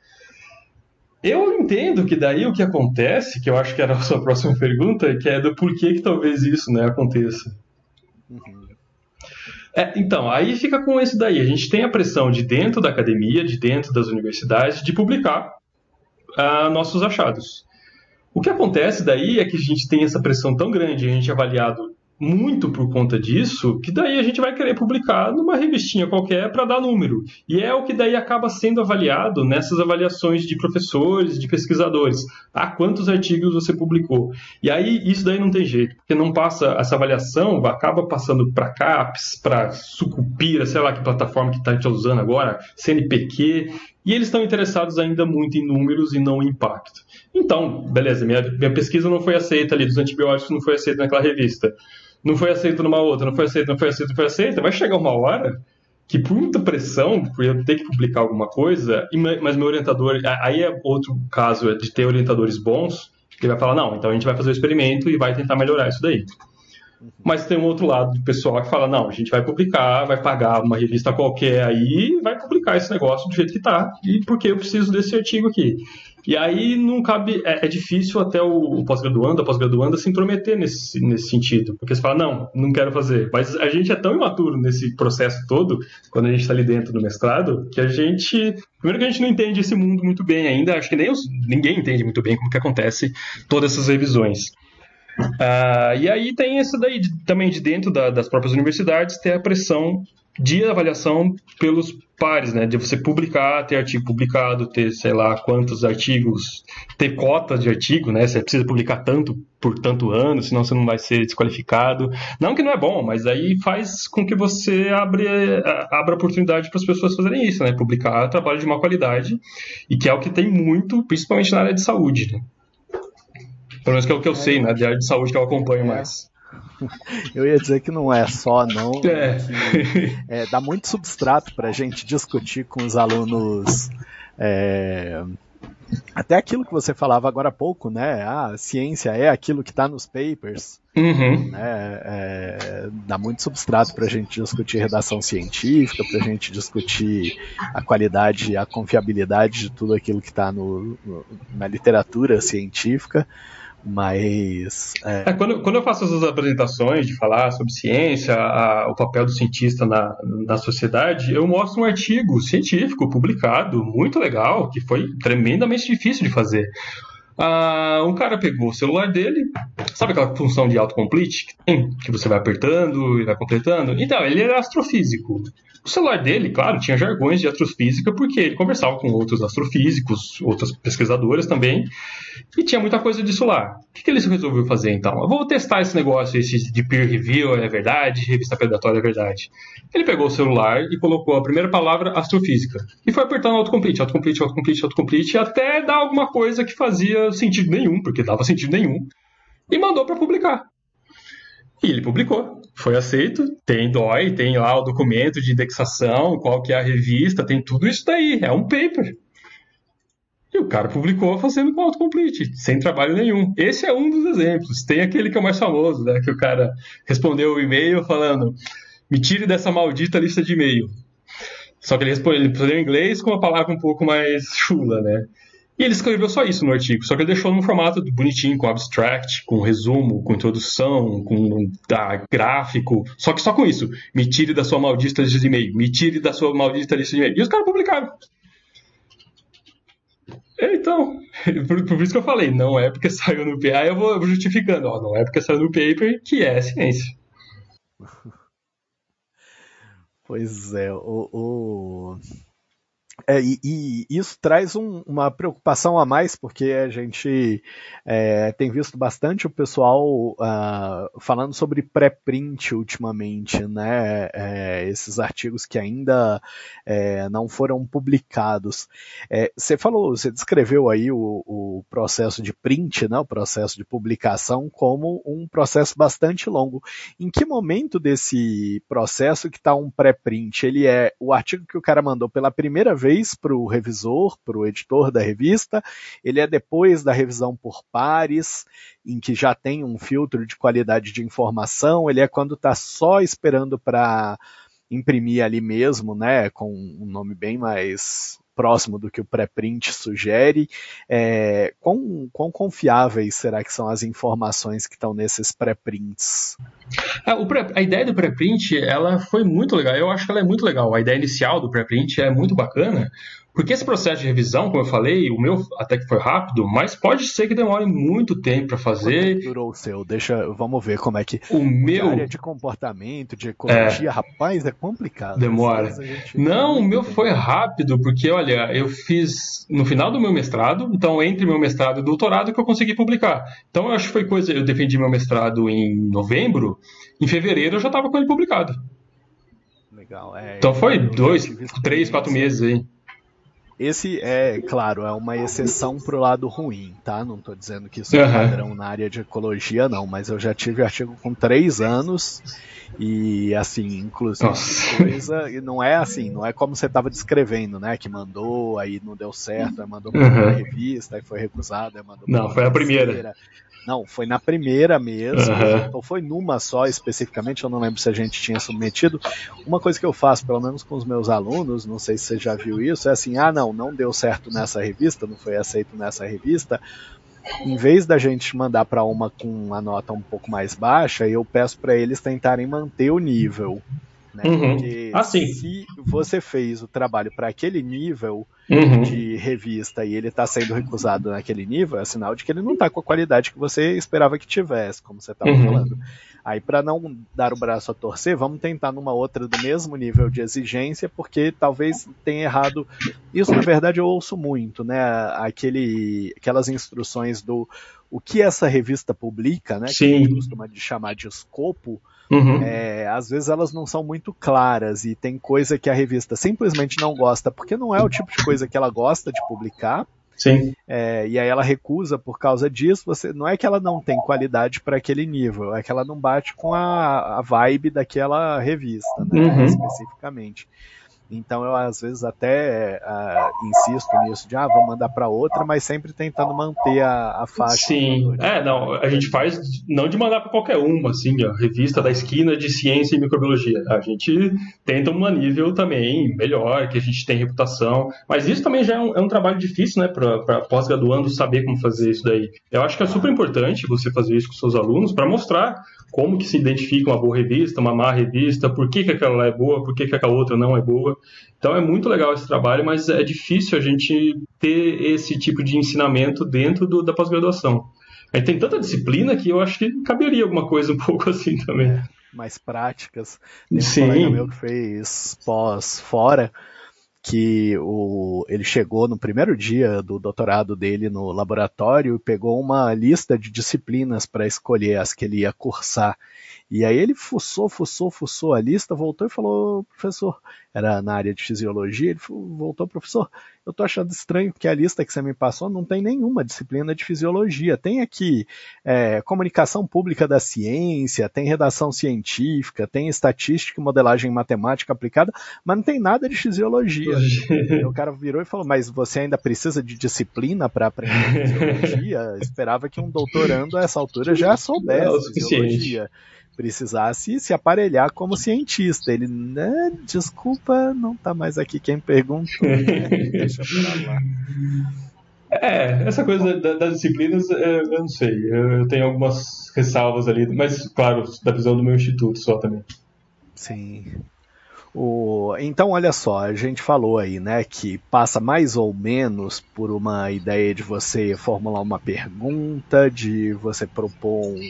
Eu entendo que daí o que acontece, que eu acho que era a sua próxima pergunta, que é do porquê que talvez isso né, aconteça. Uhum. É, então, aí fica com esse daí. A gente tem a pressão de dentro da academia, de dentro das universidades, de publicar uh, nossos achados. O que acontece daí é que a gente tem essa pressão tão grande, a gente é avaliado muito por conta disso, que daí a gente vai querer publicar numa revistinha qualquer para dar número. E é o que daí acaba sendo avaliado nessas avaliações de professores, de pesquisadores. Ah, quantos artigos você publicou? E aí isso daí não tem jeito, porque não passa essa avaliação, acaba passando para CAPES, para Sucupira, sei lá que plataforma que está usando agora, CNPq, e eles estão interessados ainda muito em números e não em impacto. Então, beleza, minha, minha pesquisa não foi aceita ali, dos antibióticos não foi aceita naquela revista. Não foi aceito numa outra, não foi aceito, não foi aceito, não foi aceita. Vai chegar uma hora que por muita pressão, por eu ter que publicar alguma coisa, mas meu orientador, aí é outro caso é de ter orientadores bons, que vai falar, não, então a gente vai fazer o experimento e vai tentar melhorar isso daí. Mas tem um outro lado do pessoal que fala, não, a gente vai publicar, vai pagar uma revista qualquer aí vai publicar esse negócio do jeito que está, e porque eu preciso desse artigo aqui. E aí não cabe, é, é difícil até o, pós-graduando, a pós-graduanda se intrometer nesse, nesse sentido, porque você fala, não, não quero fazer. Mas a gente é tão imaturo nesse processo todo, quando a gente está ali dentro do mestrado, que a gente, primeiro que a gente não entende esse mundo muito bem ainda, acho que nem os, ninguém entende muito bem como que acontece todas essas revisões. Uh, e aí tem essa daí também de dentro da, das próprias universidades ter a pressão de avaliação pelos pares, né? De você publicar, ter artigo publicado, ter sei lá quantos artigos, ter cota de artigo, né? Você precisa publicar tanto por tanto ano, senão você não vai ser desqualificado. Não que não é bom, mas aí faz com que você abre, abra oportunidade para as pessoas fazerem isso, né? Publicar trabalho de uma qualidade e que é o que tem muito, principalmente na área de saúde, né? Pelo menos que é o que eu sei, né? De área de saúde que eu acompanho é. mais. Eu ia dizer que não é só, não. É. é dá muito substrato para a gente discutir com os alunos. É, até aquilo que você falava agora há pouco, né? Ah, a ciência é aquilo que está nos papers. Uhum. Né? É, dá muito substrato para a gente discutir redação científica, para a gente discutir a qualidade, a confiabilidade de tudo aquilo que está na literatura científica. Mas. É... É, quando, quando eu faço essas apresentações de falar sobre ciência, a, o papel do cientista na, na sociedade, eu mostro um artigo científico publicado, muito legal, que foi tremendamente difícil de fazer. Ah, um cara pegou o celular dele, sabe aquela função de autocomplete que tem? Que você vai apertando e vai completando? Então, ele era astrofísico. O celular dele, claro, tinha jargões de astrofísica, porque ele conversava com outros astrofísicos, outras pesquisadoras também, e tinha muita coisa disso lá. O que, que ele resolveu fazer então? Eu vou testar esse negócio esse de peer review é verdade, revista predatória é verdade. Ele pegou o celular e colocou a primeira palavra astrofísica. E foi apertando autocomplete, autocomplete, autocomplete, autocomplete, até dar alguma coisa que fazia sentido nenhum, porque dava sentido nenhum, e mandou para publicar. E ele publicou, foi aceito, tem DOI, tem lá o documento de indexação, qual que é a revista, tem tudo isso daí, é um paper. E o cara publicou fazendo com autocomplete, sem trabalho nenhum. Esse é um dos exemplos. Tem aquele que é o mais famoso, né? Que o cara respondeu o e-mail falando: me tire dessa maldita lista de e-mail. Só que ele respondeu, ele respondeu em inglês com uma palavra um pouco mais chula, né? E ele escreveu só isso no artigo, só que ele deixou num formato bonitinho, com abstract, com resumo, com introdução, com ah, gráfico, só que só com isso. Me tire da sua maldita lista de e-mail, me tire da sua maldita lista de e-mail. E os caras publicaram. Então, por, por, isso que eu falei, não é porque saiu no aí eu vou justificando, ó, não é porque saiu no paper que é ciência. Pois é, o, o... É, e, e, isso traz um, uma preocupação a mais, porque a gente é, tem visto bastante o pessoal uh, falando sobre pré-print ultimamente, né? É, esses artigos que ainda é, não foram publicados. É, você falou, você descreveu aí o, o, processo de print, né? o processo de publicação, como um processo bastante longo. Em que momento desse processo que está um pré-print? Ele é o artigo que o cara mandou pela primeira vez vez para o revisor, para o editor da revista, ele é depois da revisão por pares, em que já tem um filtro de qualidade de informação, ele é quando está só esperando para imprimir ali mesmo, né, com um nome bem mais próximo do que o pré-print sugere. É, quão, quão, confiáveis será que são as informações que estão nesses pré-prints? É, pré, a ideia do pré-print ela foi muito legal. Eu acho que ela é muito legal. A ideia inicial do pré-print é muito bacana, porque esse processo de revisão, como eu falei, o meu até que foi rápido, mas pode ser que demore muito tempo para fazer. Quanto durou o seu? Deixa, vamos ver como é que. O meu. área de comportamento, de ecologia, é... rapaz, é complicado. Demora. Não, o meu foi rápido, porque olha, eu fiz no final do meu mestrado, então entre meu mestrado e doutorado que eu consegui publicar. Então eu acho que foi coisa. Eu defendi meu mestrado em novembro, em fevereiro eu já estava com ele publicado. Legal. É, então foi dois, três, quatro meses aí. Esse é, claro, é uma exceção pro lado ruim, tá? Não estou dizendo que isso é uhum. padrão na área de ecologia, não, mas eu já tive artigo com três anos e assim, inclusive coisa, não é assim, não é como você estava descrevendo, né? Que mandou, aí não deu certo, aí mandou para uhum. revista, aí foi recusado, aí mandou Não, foi a primeira. Não, foi na primeira mesmo, uhum. ou foi numa só especificamente, eu não lembro se a gente tinha submetido. Uma coisa que eu faço, pelo menos com os meus alunos, não sei se você já viu isso, é assim: ah, não, não deu certo nessa revista, não foi aceito nessa revista. Em vez da gente mandar para uma com uma nota um pouco mais baixa, eu peço para eles tentarem manter o nível. Né? Uhum. Porque ah, se você fez o trabalho para aquele nível uhum. de revista e ele está sendo recusado naquele nível, é sinal de que ele não está com a qualidade que você esperava que tivesse, como você estava uhum. falando. Aí, para não dar o braço a torcer, vamos tentar numa outra do mesmo nível de exigência, porque talvez tenha errado. Isso, na verdade, eu ouço muito, né? Aquele, aquelas instruções do o que essa revista publica, né? Sim. Que a gente costuma chamar de escopo Uhum. É, às vezes elas não são muito claras e tem coisa que a revista simplesmente não gosta, porque não é o tipo de coisa que ela gosta de publicar. Sim. É, e aí ela recusa por causa disso. Você não é que ela não tem qualidade para aquele nível, é que ela não bate com a, a vibe daquela revista, né, uhum. especificamente. Então eu às vezes até uh, insisto nisso de ah, vou mandar para outra, mas sempre tentando manter a, a faixa. Sim, é, não, a gente faz não de mandar para qualquer uma, assim, a revista da esquina de ciência e microbiologia. A gente tenta um nível também melhor, que a gente tem reputação, mas isso também já é um, é um trabalho difícil, né, para pós-graduando saber como fazer isso daí. Eu acho que é super importante você fazer isso com seus alunos para mostrar como que se identifica uma boa revista, uma má revista, por que, que aquela é boa, por que, que aquela outra não é boa. Então é muito legal esse trabalho, mas é difícil a gente ter esse tipo de ensinamento dentro do, da pós-graduação. A gente tem tanta disciplina que eu acho que caberia alguma coisa um pouco assim também. É, mais práticas. Tem um Sim. colega meu que fez pós fora, que o, ele chegou no primeiro dia do doutorado dele no laboratório e pegou uma lista de disciplinas para escolher as que ele ia cursar. E aí ele fuçou, fuçou, fuçou a lista, voltou e falou, professor, era na área de fisiologia, ele voltou, professor, eu tô achando estranho que a lista que você me passou não tem nenhuma disciplina de fisiologia. Tem aqui é, comunicação pública da ciência, tem redação científica, tem estatística e modelagem matemática aplicada, mas não tem nada de fisiologia. o cara virou e falou, mas você ainda precisa de disciplina para aprender fisiologia? Esperava que um doutorando a essa altura já soubesse é fisiologia precisasse se aparelhar como cientista. Ele, né, desculpa, não tá mais aqui quem perguntou. Né? Deixa pra lá. É, essa coisa da, das disciplinas, é, eu não sei. Eu tenho algumas ressalvas ali, mas, claro, da visão do meu instituto só também. Sim. O, então, olha só, a gente falou aí, né, que passa mais ou menos por uma ideia de você formular uma pergunta, de você propor um,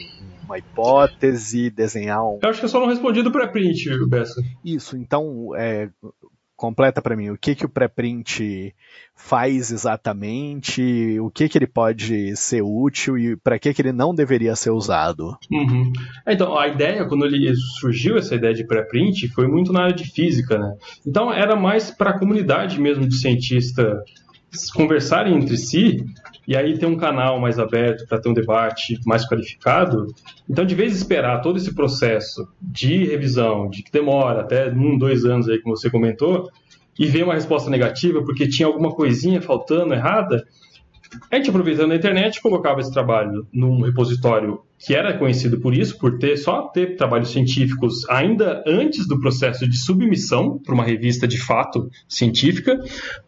uma hipótese, desenhar um. Eu acho que eu só não respondi do pré-print, Bessa. Isso, então, é, completa para mim o que, que o pré-print faz exatamente, o que, que ele pode ser útil e para que, que ele não deveria ser usado. Uhum. Então, a ideia, quando ele surgiu essa ideia de pré-print, foi muito na área de física, né? Então, era mais para a comunidade mesmo de cientista conversarem entre si e aí ter um canal mais aberto para ter um debate mais qualificado. Então, de vez em esperar todo esse processo de revisão, de que demora até um, dois anos aí, como você comentou, e ver uma resposta negativa porque tinha alguma coisinha faltando errada, a gente aproveitando a internet colocava esse trabalho num repositório que era conhecido por isso, por ter só ter trabalhos científicos ainda antes do processo de submissão para uma revista de fato científica,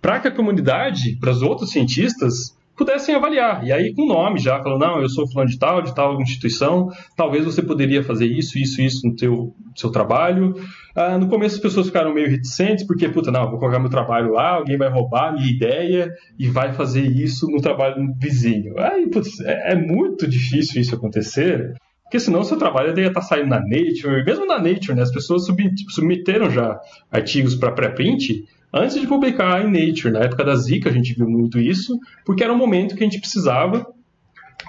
para que a comunidade, para os outros cientistas, pudessem avaliar. E aí, com nome já, falando, não, eu sou fulano de tal, de tal instituição, talvez você poderia fazer isso, isso, isso no teu, seu trabalho. Ah, no começo as pessoas ficaram meio reticentes, porque, puta, não, vou colocar meu trabalho lá, alguém vai roubar minha ideia e vai fazer isso no trabalho do vizinho. Aí, putz, é, é muito difícil isso acontecer, porque senão seu trabalho ia estar saindo na Nature, mesmo na Nature, né, as pessoas submeteram já artigos para pré-print, antes de publicar em Nature. Na época da Zika a gente viu muito isso, porque era um momento que a gente precisava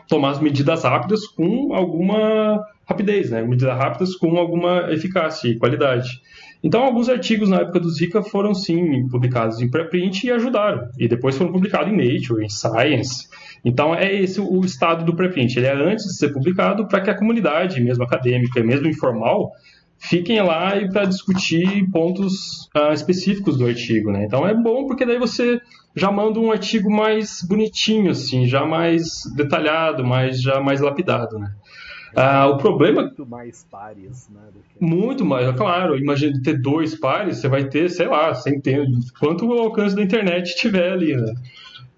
tomar as medidas rápidas com alguma rapidez, né? Medidas rápidas com alguma eficácia e qualidade. Então, alguns artigos na época do Zika foram sim publicados em preprint e ajudaram. E depois foram publicados em Nature, em Science. Então, é esse o estado do preprint. Ele é antes de ser publicado para que a comunidade, mesmo acadêmica, mesmo informal, fiquem lá e para discutir pontos uh, específicos do artigo, né? Então é bom porque daí você já manda um artigo mais bonitinho, assim, já mais detalhado, mais já mais lapidado, né? Ah, o problema muito mais pares, né? Que... Muito mais, claro. Imagina ter dois pares, você vai ter, sei lá, centenas, quanto o alcance da internet tiver ali, né?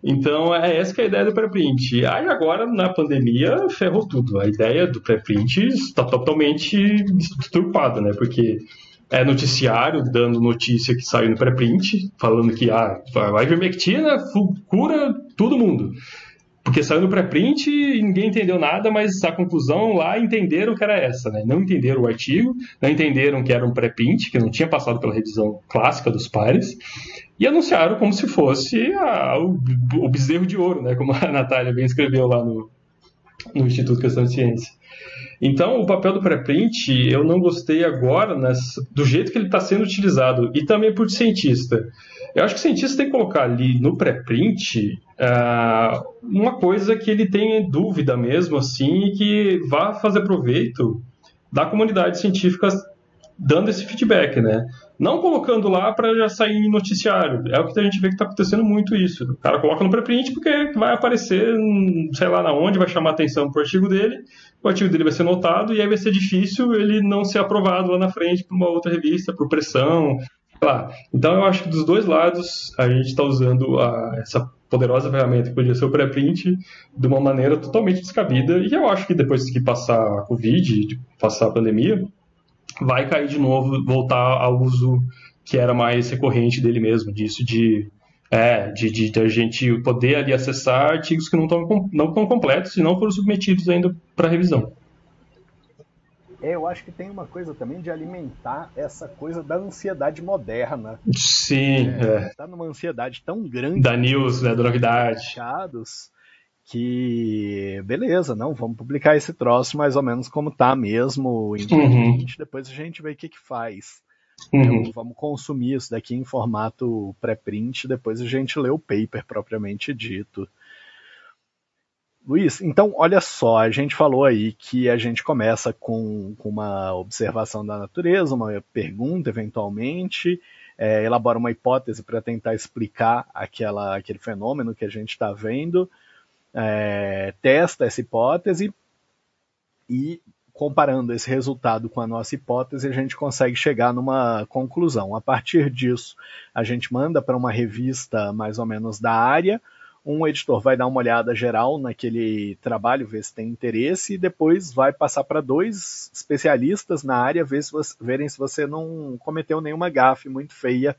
Então, é essa que é a ideia do pré-print. Aí agora, na pandemia, ferrou tudo. A ideia do pré-print está totalmente deturpada, né? Porque é noticiário dando notícia que saiu no pré-print, falando que ah, a ivermectina cura todo mundo. Porque saiu no pré-print e ninguém entendeu nada, mas a conclusão lá entenderam que era essa, né? Não entenderam o artigo, não entenderam que era um pré-print, que não tinha passado pela revisão clássica dos pares, e anunciaram como se fosse a, o, o, bezerro de ouro, né? Como a Natália bem escreveu lá no, no Instituto Questão de Ciência. Então, o papel do pré-print eu não gostei agora nessa, do jeito que ele está sendo utilizado, e também por cientista. Eu acho que o cientista tem que colocar ali no pré-print uh, uma coisa que ele tenha dúvida mesmo, assim, e que vá fazer proveito da comunidade científica dando esse feedback, né? Não colocando lá para já sair em noticiário. É o que a gente vê que está acontecendo muito isso. O cara coloca no pré-print porque vai aparecer, sei lá na onde, vai chamar atenção para o artigo dele, o artigo dele vai ser notado e aí vai ser difícil ele não ser aprovado lá na frente para uma outra revista, por pressão, lá. Então eu acho que dos dois lados a gente está usando a, essa poderosa ferramenta que podia ser o pré-print de uma maneira totalmente descabida e eu acho que depois que passar a Covid, passar a pandemia, vai cair de novo, voltar ao uso que era mais recorrente dele mesmo, disso de é, de, de, de, a gente poder ali acessar artigos que não estão não tão completos e não foram submetidos ainda para revisão. É, eu acho que tem uma coisa também de alimentar essa coisa da ansiedade moderna. Sim. É, é. Tá numa ansiedade tão grande. Da news, né, da novidade. Que beleza, não, vamos publicar esse troço mais ou menos como tá mesmo. Uhum. Depois a gente vê o que, que faz. Uhum. Então, vamos consumir isso daqui em formato pré-print, depois a gente lê o paper propriamente dito. Luiz, então olha só, a gente falou aí que a gente começa com, com uma observação da natureza, uma pergunta eventualmente, é, elabora uma hipótese para tentar explicar aquela, aquele fenômeno que a gente está vendo, é, testa essa hipótese e comparando esse resultado com a nossa hipótese, a gente consegue chegar numa conclusão. A partir disso, a gente manda para uma revista mais ou menos da área, um editor vai dar uma olhada geral naquele trabalho, ver se tem interesse, e depois vai passar para dois especialistas na área, ver se você, verem se você não cometeu nenhuma gafe muito feia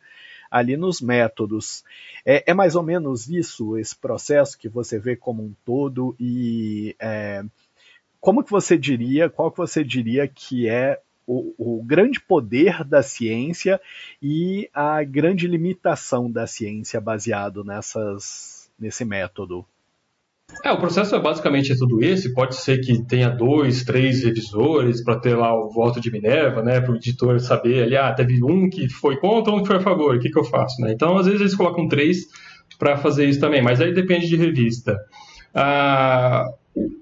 ali nos métodos. É, é, mais ou menos isso, esse processo que você vê como um todo, e é, como que você diria, qual que você diria que é o, o, grande poder da ciência e a grande limitação da ciência baseado nessas nesse método? É, o processo é basicamente tudo esse. Pode ser que tenha dois, três revisores para ter lá o voto de Minerva, né? Para o editor saber ali, ah, teve um que foi contra, um que foi a favor, o que, que eu faço, né? Então, às vezes eles colocam três para fazer isso também, mas aí depende de revista. Ah,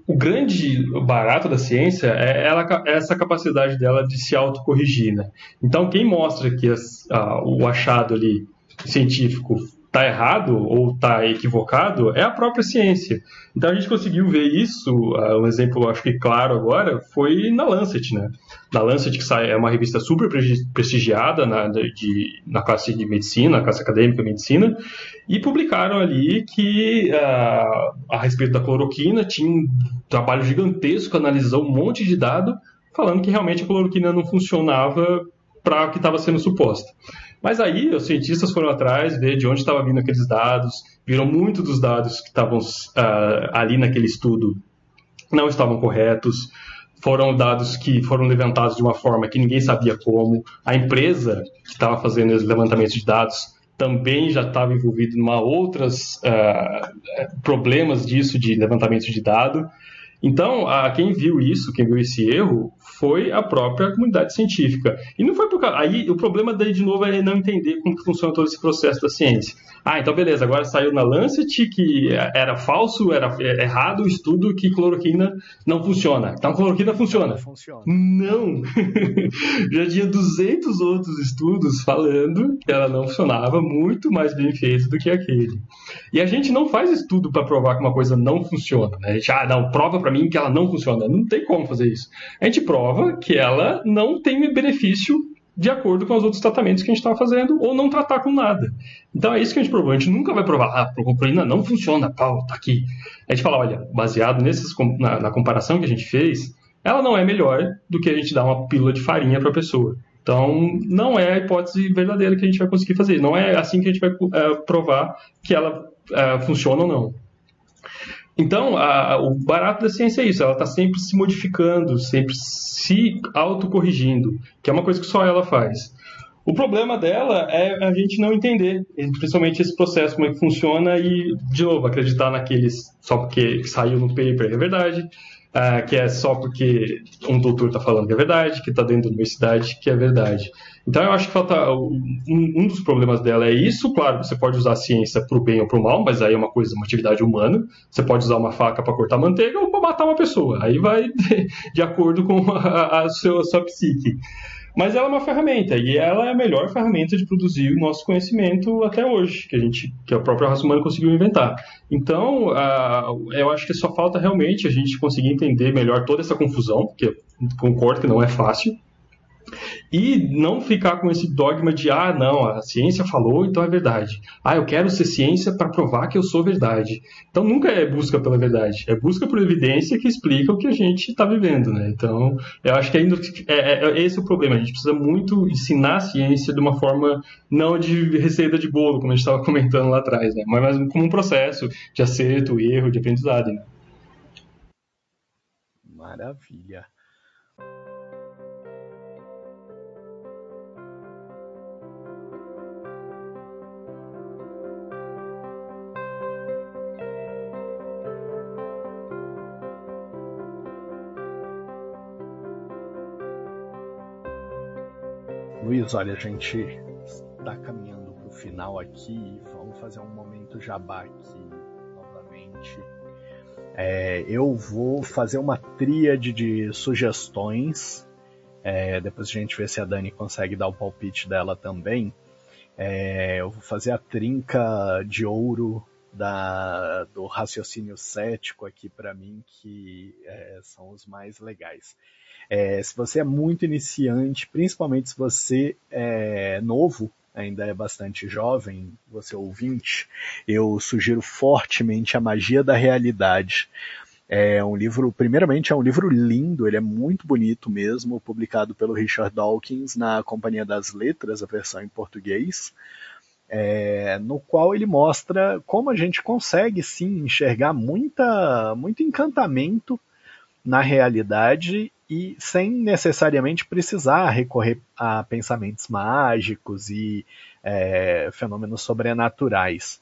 o grande barato da ciência é ela, essa capacidade dela de se autocorrigir, né? Então, quem mostra que as, ah, o achado ali científico está errado ou está equivocado é a própria ciência. Então a gente conseguiu ver isso, uh, um exemplo acho que claro agora, foi na Lancet, né? Na Lancet, que sai, é uma revista super prestigiada na, de, na classe de medicina, na classe acadêmica de medicina, e publicaram ali que uh, a respeito da cloroquina tinha um trabalho gigantesco, analisou um monte de dado, falando que realmente a cloroquina não funcionava para o que estava sendo suposto. Mas aí os cientistas foram atrás, ver de onde estavam vindo aqueles dados, viram muito dos dados que estavam uh, ali naquele estudo não estavam corretos, foram dados que foram levantados de uma forma que ninguém sabia como. A empresa que estava fazendo os levantamentos de dados também já estava envolvida em outros uh, problemas disso de levantamento de dado. Então, a, quem viu isso, quem viu esse erro, foi a própria comunidade científica. E não foi por causa. Aí o problema daí, de novo, é não entender como funciona todo esse processo da ciência. Ah, então beleza, agora saiu na Lancet que era falso, era errado o estudo que cloroquina não funciona. Então cloroquina funciona. Não. Funciona. não. Já tinha 200 outros estudos falando que ela não funcionava, muito mais bem feito do que aquele. E a gente não faz estudo para provar que uma coisa não funciona. Né? A gente, ah, não, prova para mim que ela não funciona. Não tem como fazer isso. A gente prova que ela não tem benefício de acordo com os outros tratamentos que a gente estava fazendo, ou não tratar com nada. Então é isso que a gente provou. A gente nunca vai provar, ah, a procopronina não funciona, pau, tá aqui. A gente fala, olha, baseado nesses, na, na comparação que a gente fez, ela não é melhor do que a gente dar uma pílula de farinha para a pessoa. Então, não é a hipótese verdadeira que a gente vai conseguir fazer. Não é assim que a gente vai é, provar que ela é, funciona ou não. Então, a, o barato da ciência é isso, ela está sempre se modificando, sempre se autocorrigindo, que é uma coisa que só ela faz. O problema dela é a gente não entender, principalmente esse processo, como é que funciona e, de novo, acreditar naqueles só porque saiu no paper é verdade, ah, que é só porque um doutor está falando que é verdade, que está dentro da universidade que é verdade. Então eu acho que falta um, um, dos problemas dela é isso. Claro, você pode usar a ciência para o bem ou para o mal, mas aí é uma coisa, uma atividade humana. Você pode usar uma faca para cortar manteiga ou para matar uma pessoa. Aí vai de, de acordo com a, a, sua, a sua psique. Mas ela é uma ferramenta e ela é a melhor ferramenta de produzir o nosso conhecimento até hoje, que a gente, que a própria raça humana conseguiu inventar. Então, eu acho que só falta realmente a gente conseguir entender melhor toda essa confusão, que concordo que não é fácil, e não ficar com esse dogma de, ah, não, a ciência falou, então é verdade. Ah, eu quero ser ciência para provar que eu sou verdade. Então nunca é busca pela verdade, é busca por evidência que explica o que a gente está vivendo, né? Então, eu acho que ainda é, é, é, esse é o problema. A gente precisa muito ensinar a ciência de uma forma não de receita de bolo, como a gente estava comentando lá atrás, né? Mas como um processo de acerto, erro, de aprendizado. Né? Maravilha. Luiz, olha, a gente está caminhando para o final aqui. Vamos fazer um momento jabá aqui novamente. É, eu vou fazer uma tríade de sugestões. É, depois a gente vê se a Dani consegue dar o palpite dela também. É, eu vou fazer a trinca de ouro da, do raciocínio cético aqui para mim, que é, são os mais legais. É, se você é muito iniciante, principalmente se você é novo, ainda é bastante jovem, você é ouvinte, eu sugiro fortemente A Magia da Realidade. É um livro, primeiramente, é um livro lindo, ele é muito bonito mesmo, publicado pelo Richard Dawkins na Companhia das Letras, a versão em português, é, no qual ele mostra como a gente consegue sim enxergar muita, muito encantamento na realidade e sem necessariamente precisar recorrer a pensamentos mágicos e é, fenômenos sobrenaturais.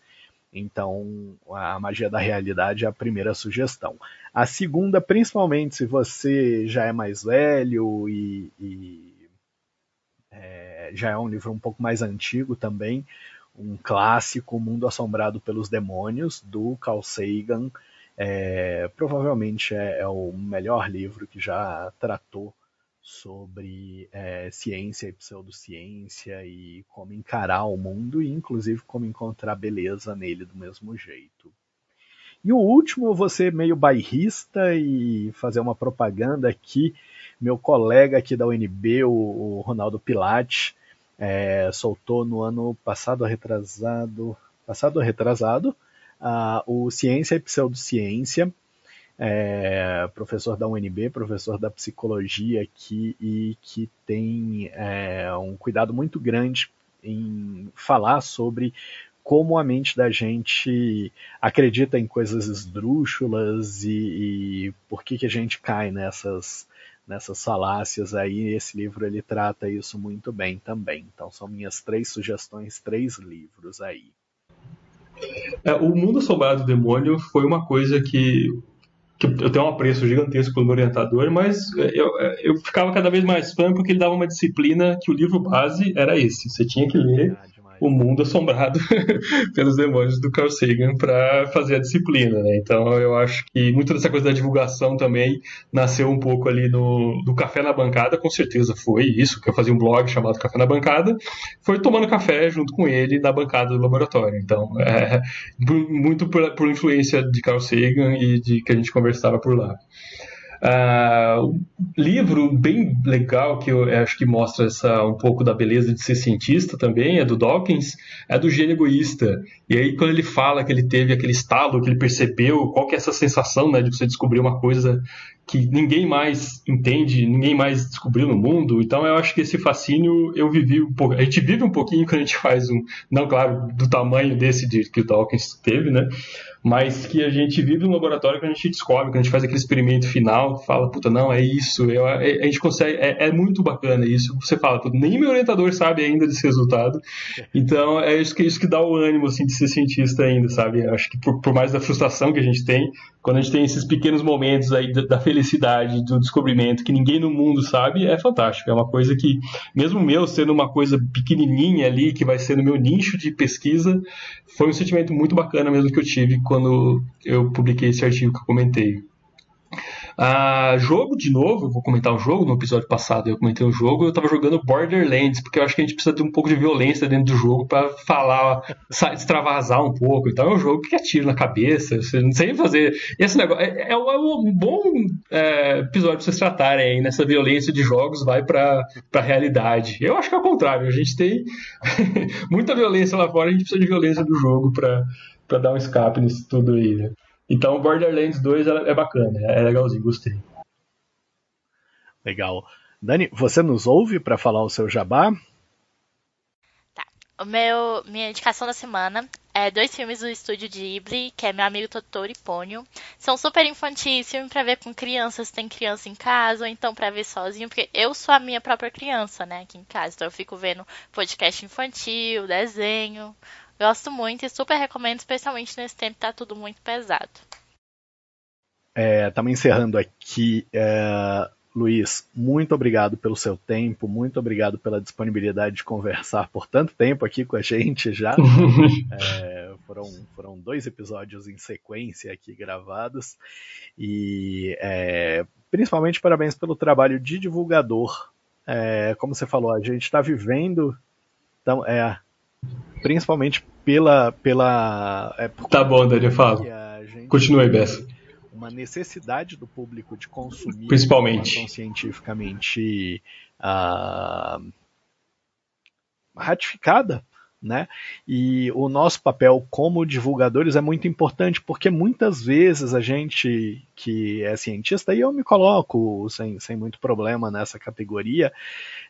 Então, a magia da realidade é a primeira sugestão. A segunda, principalmente se você já é mais velho e, e é, já é um livro um pouco mais antigo também, um clássico, Mundo Assombrado pelos Demônios, do Carl Sagan, é, provavelmente é, é, o melhor livro que já tratou sobre é, ciência e pseudociência e como encarar o mundo e inclusive como encontrar beleza nele do mesmo jeito. E o último, ser meio bairrista e fazer uma propaganda aqui. Meu colega aqui da UNB, o, o Ronaldo Pilate, é, soltou no ano passado, retrasado, passado retrasado, o Ciência e Pseudociência, é, professor da UNB, professor da psicologia aqui e que tem é, um cuidado muito grande em falar sobre como a mente da gente acredita em coisas esdrúxulas e, e por que, que a gente cai nessas, nessas falácias aí. Esse livro ele trata isso muito bem também. Então são minhas três sugestões, três livros aí. É, o Mundo Assombrado do Demônio foi uma coisa que que eu tenho um apreço gigantesco pelo meu orientador, mas eu, eu ficava cada vez mais fã porque ele dava uma disciplina que o livro base era esse. Você tinha que ler o mundo assombrado pelos demônios do Carl Sagan para fazer a disciplina, né? Então eu acho que muito dessa coisa da divulgação também nasceu um pouco ali no do café na bancada, com certeza foi isso, que eu fazia um blog chamado Café na Bancada, foi tomando café junto com ele na bancada do laboratório. Então, é, muito por, por influência de Carl Sagan e de que a gente conversava por lá. Uh, livro bem legal que eu acho que mostra essa, um pouco da beleza de ser cientista também, é do Dawkins, é do gênio egoísta. E aí quando ele fala que ele teve aquele estalo, que ele percebeu qual que é essa sensação né, de você descobrir uma coisa que ninguém mais entende, ninguém mais descobriu no mundo. Então eu acho que esse fascínio eu vivi um pouco. A gente vive um pouquinho quando a gente faz um, não claro, do tamanho desse de, que o Dawkins teve, né? Mas que a gente vive um laboratório que a gente descobre, que a gente faz aquele experimento final, fala, puta, não, é isso, eu, é, a gente consegue, é, é, muito bacana isso. Você fala, puta, nem meu orientador sabe ainda desse resultado. Então é isso que, isso que dá o ânimo assim, de ser cientista ainda, sabe? Eu acho que por, por mais da frustração que a gente tem, quando a gente tem esses pequenos momentos aí da, da felicidade, do descobrimento que ninguém no mundo sabe, é fantástico. É uma coisa que, mesmo meu sendo uma coisa pequenininha ali, que vai ser no meu nicho de pesquisa, foi um sentimento muito bacana mesmo que eu tive quando eu publiquei esse artigo que eu comentei. Ah, jogo, de novo, vou comentar um jogo. No episódio passado eu comentei um jogo. Eu tava jogando Borderlands, porque eu acho que a gente precisa de um pouco de violência dentro do jogo para falar, extravasar um pouco. Então é um jogo que atira na cabeça, você não sei fazer. Esse negócio é, é, um bom é, episódio pra vocês tratarem aí nessa violência de jogos, vai pra, pra realidade. Eu acho que é o contrário, a gente tem muita violência lá fora, a gente precisa de violência do jogo pra, pra dar um escape nisso tudo aí, né? Então, Borderlands 2 é bacana, é legalzinho, gostei. Legal. Dani, você nos ouve para falar o seu jabá? Tá. O meu, minha indicação da semana é dois filmes do estúdio Ghibli, que é Meu Amigo Totoro e Pônio. São super infantis, filme pra ver com crianças, tem criança em casa, ou então pra ver sozinho, porque eu sou a minha própria criança, né, aqui em casa. Então eu fico vendo podcast infantil, desenho, Gosto muito e super recomendo, especialmente nesse tempo que tá tudo muito pesado. Estamos é, encerrando aqui. É, Luiz, muito obrigado pelo seu tempo, muito obrigado pela disponibilidade de conversar por tanto tempo aqui com a gente já. é, foram, foram dois episódios em sequência aqui gravados. E é, principalmente parabéns pelo trabalho de divulgador. É, como você falou, a gente está vivendo. Então, é, principalmente pela. pela é, tá bom, Dani, eu falo. Continue, Bessa. Uma necessidade do público de consumir principalmente. cientificamente uh, ratificada né? E o nosso papel como divulgadores é muito importante porque muitas vezes a gente que é cientista, e eu me coloco sem, sem muito problema nessa categoria,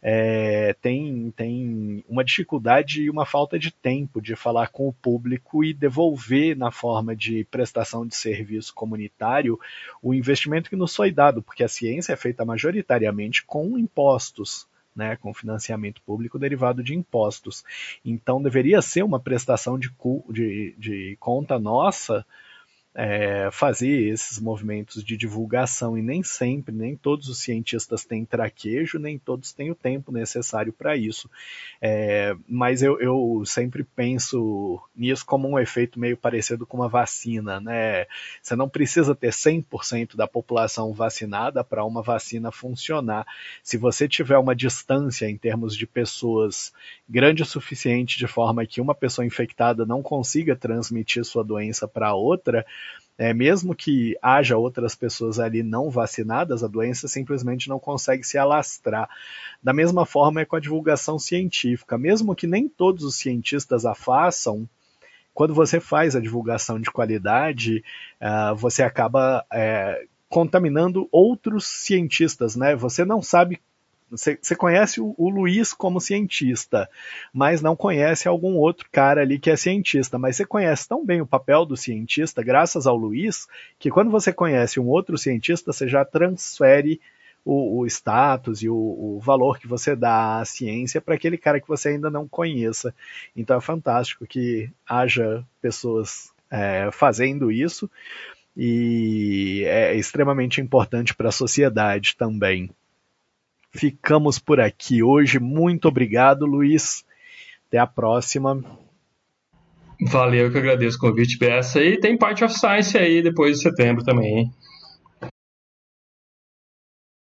é, tem, tem uma dificuldade e uma falta de tempo de falar com o público e devolver na forma de prestação de serviço comunitário o investimento que nos foi dado, porque a ciência é feita majoritariamente com impostos né, com financiamento público derivado de impostos. Então deveria ser uma prestação de, de, de conta nossa é, fazer esses movimentos de divulgação e nem sempre, nem todos os cientistas têm traquejo, nem todos têm o tempo necessário para isso. É, mas eu, eu, sempre penso nisso como um efeito meio parecido com uma vacina, né? Você não precisa ter 100% da população vacinada para uma vacina funcionar. Se você tiver uma distância em termos de pessoas grande o suficiente de forma que uma pessoa infectada não consiga transmitir sua doença para outra, é, mesmo que haja outras pessoas ali não vacinadas, a doença simplesmente não consegue se alastrar. Da mesma forma é com a divulgação científica. Mesmo que nem todos os cientistas a façam, quando você faz a divulgação de qualidade, uh, você acaba é, contaminando outros cientistas, né? Você não sabe você, conhece o, o, Luiz como cientista, mas não conhece algum outro cara ali que é cientista. Mas você conhece tão bem o papel do cientista, graças ao Luiz, que quando você conhece um outro cientista, você já transfere o, o status e o, o, valor que você dá à ciência para aquele cara que você ainda não conheça. Então é fantástico que haja pessoas é, fazendo isso. e é extremamente importante para a sociedade também. Ficamos por aqui hoje. Muito obrigado, Luiz. Até a próxima. Valeu, que agradeço o convite, Bessa. E tem Part of Science aí depois de setembro também, hein?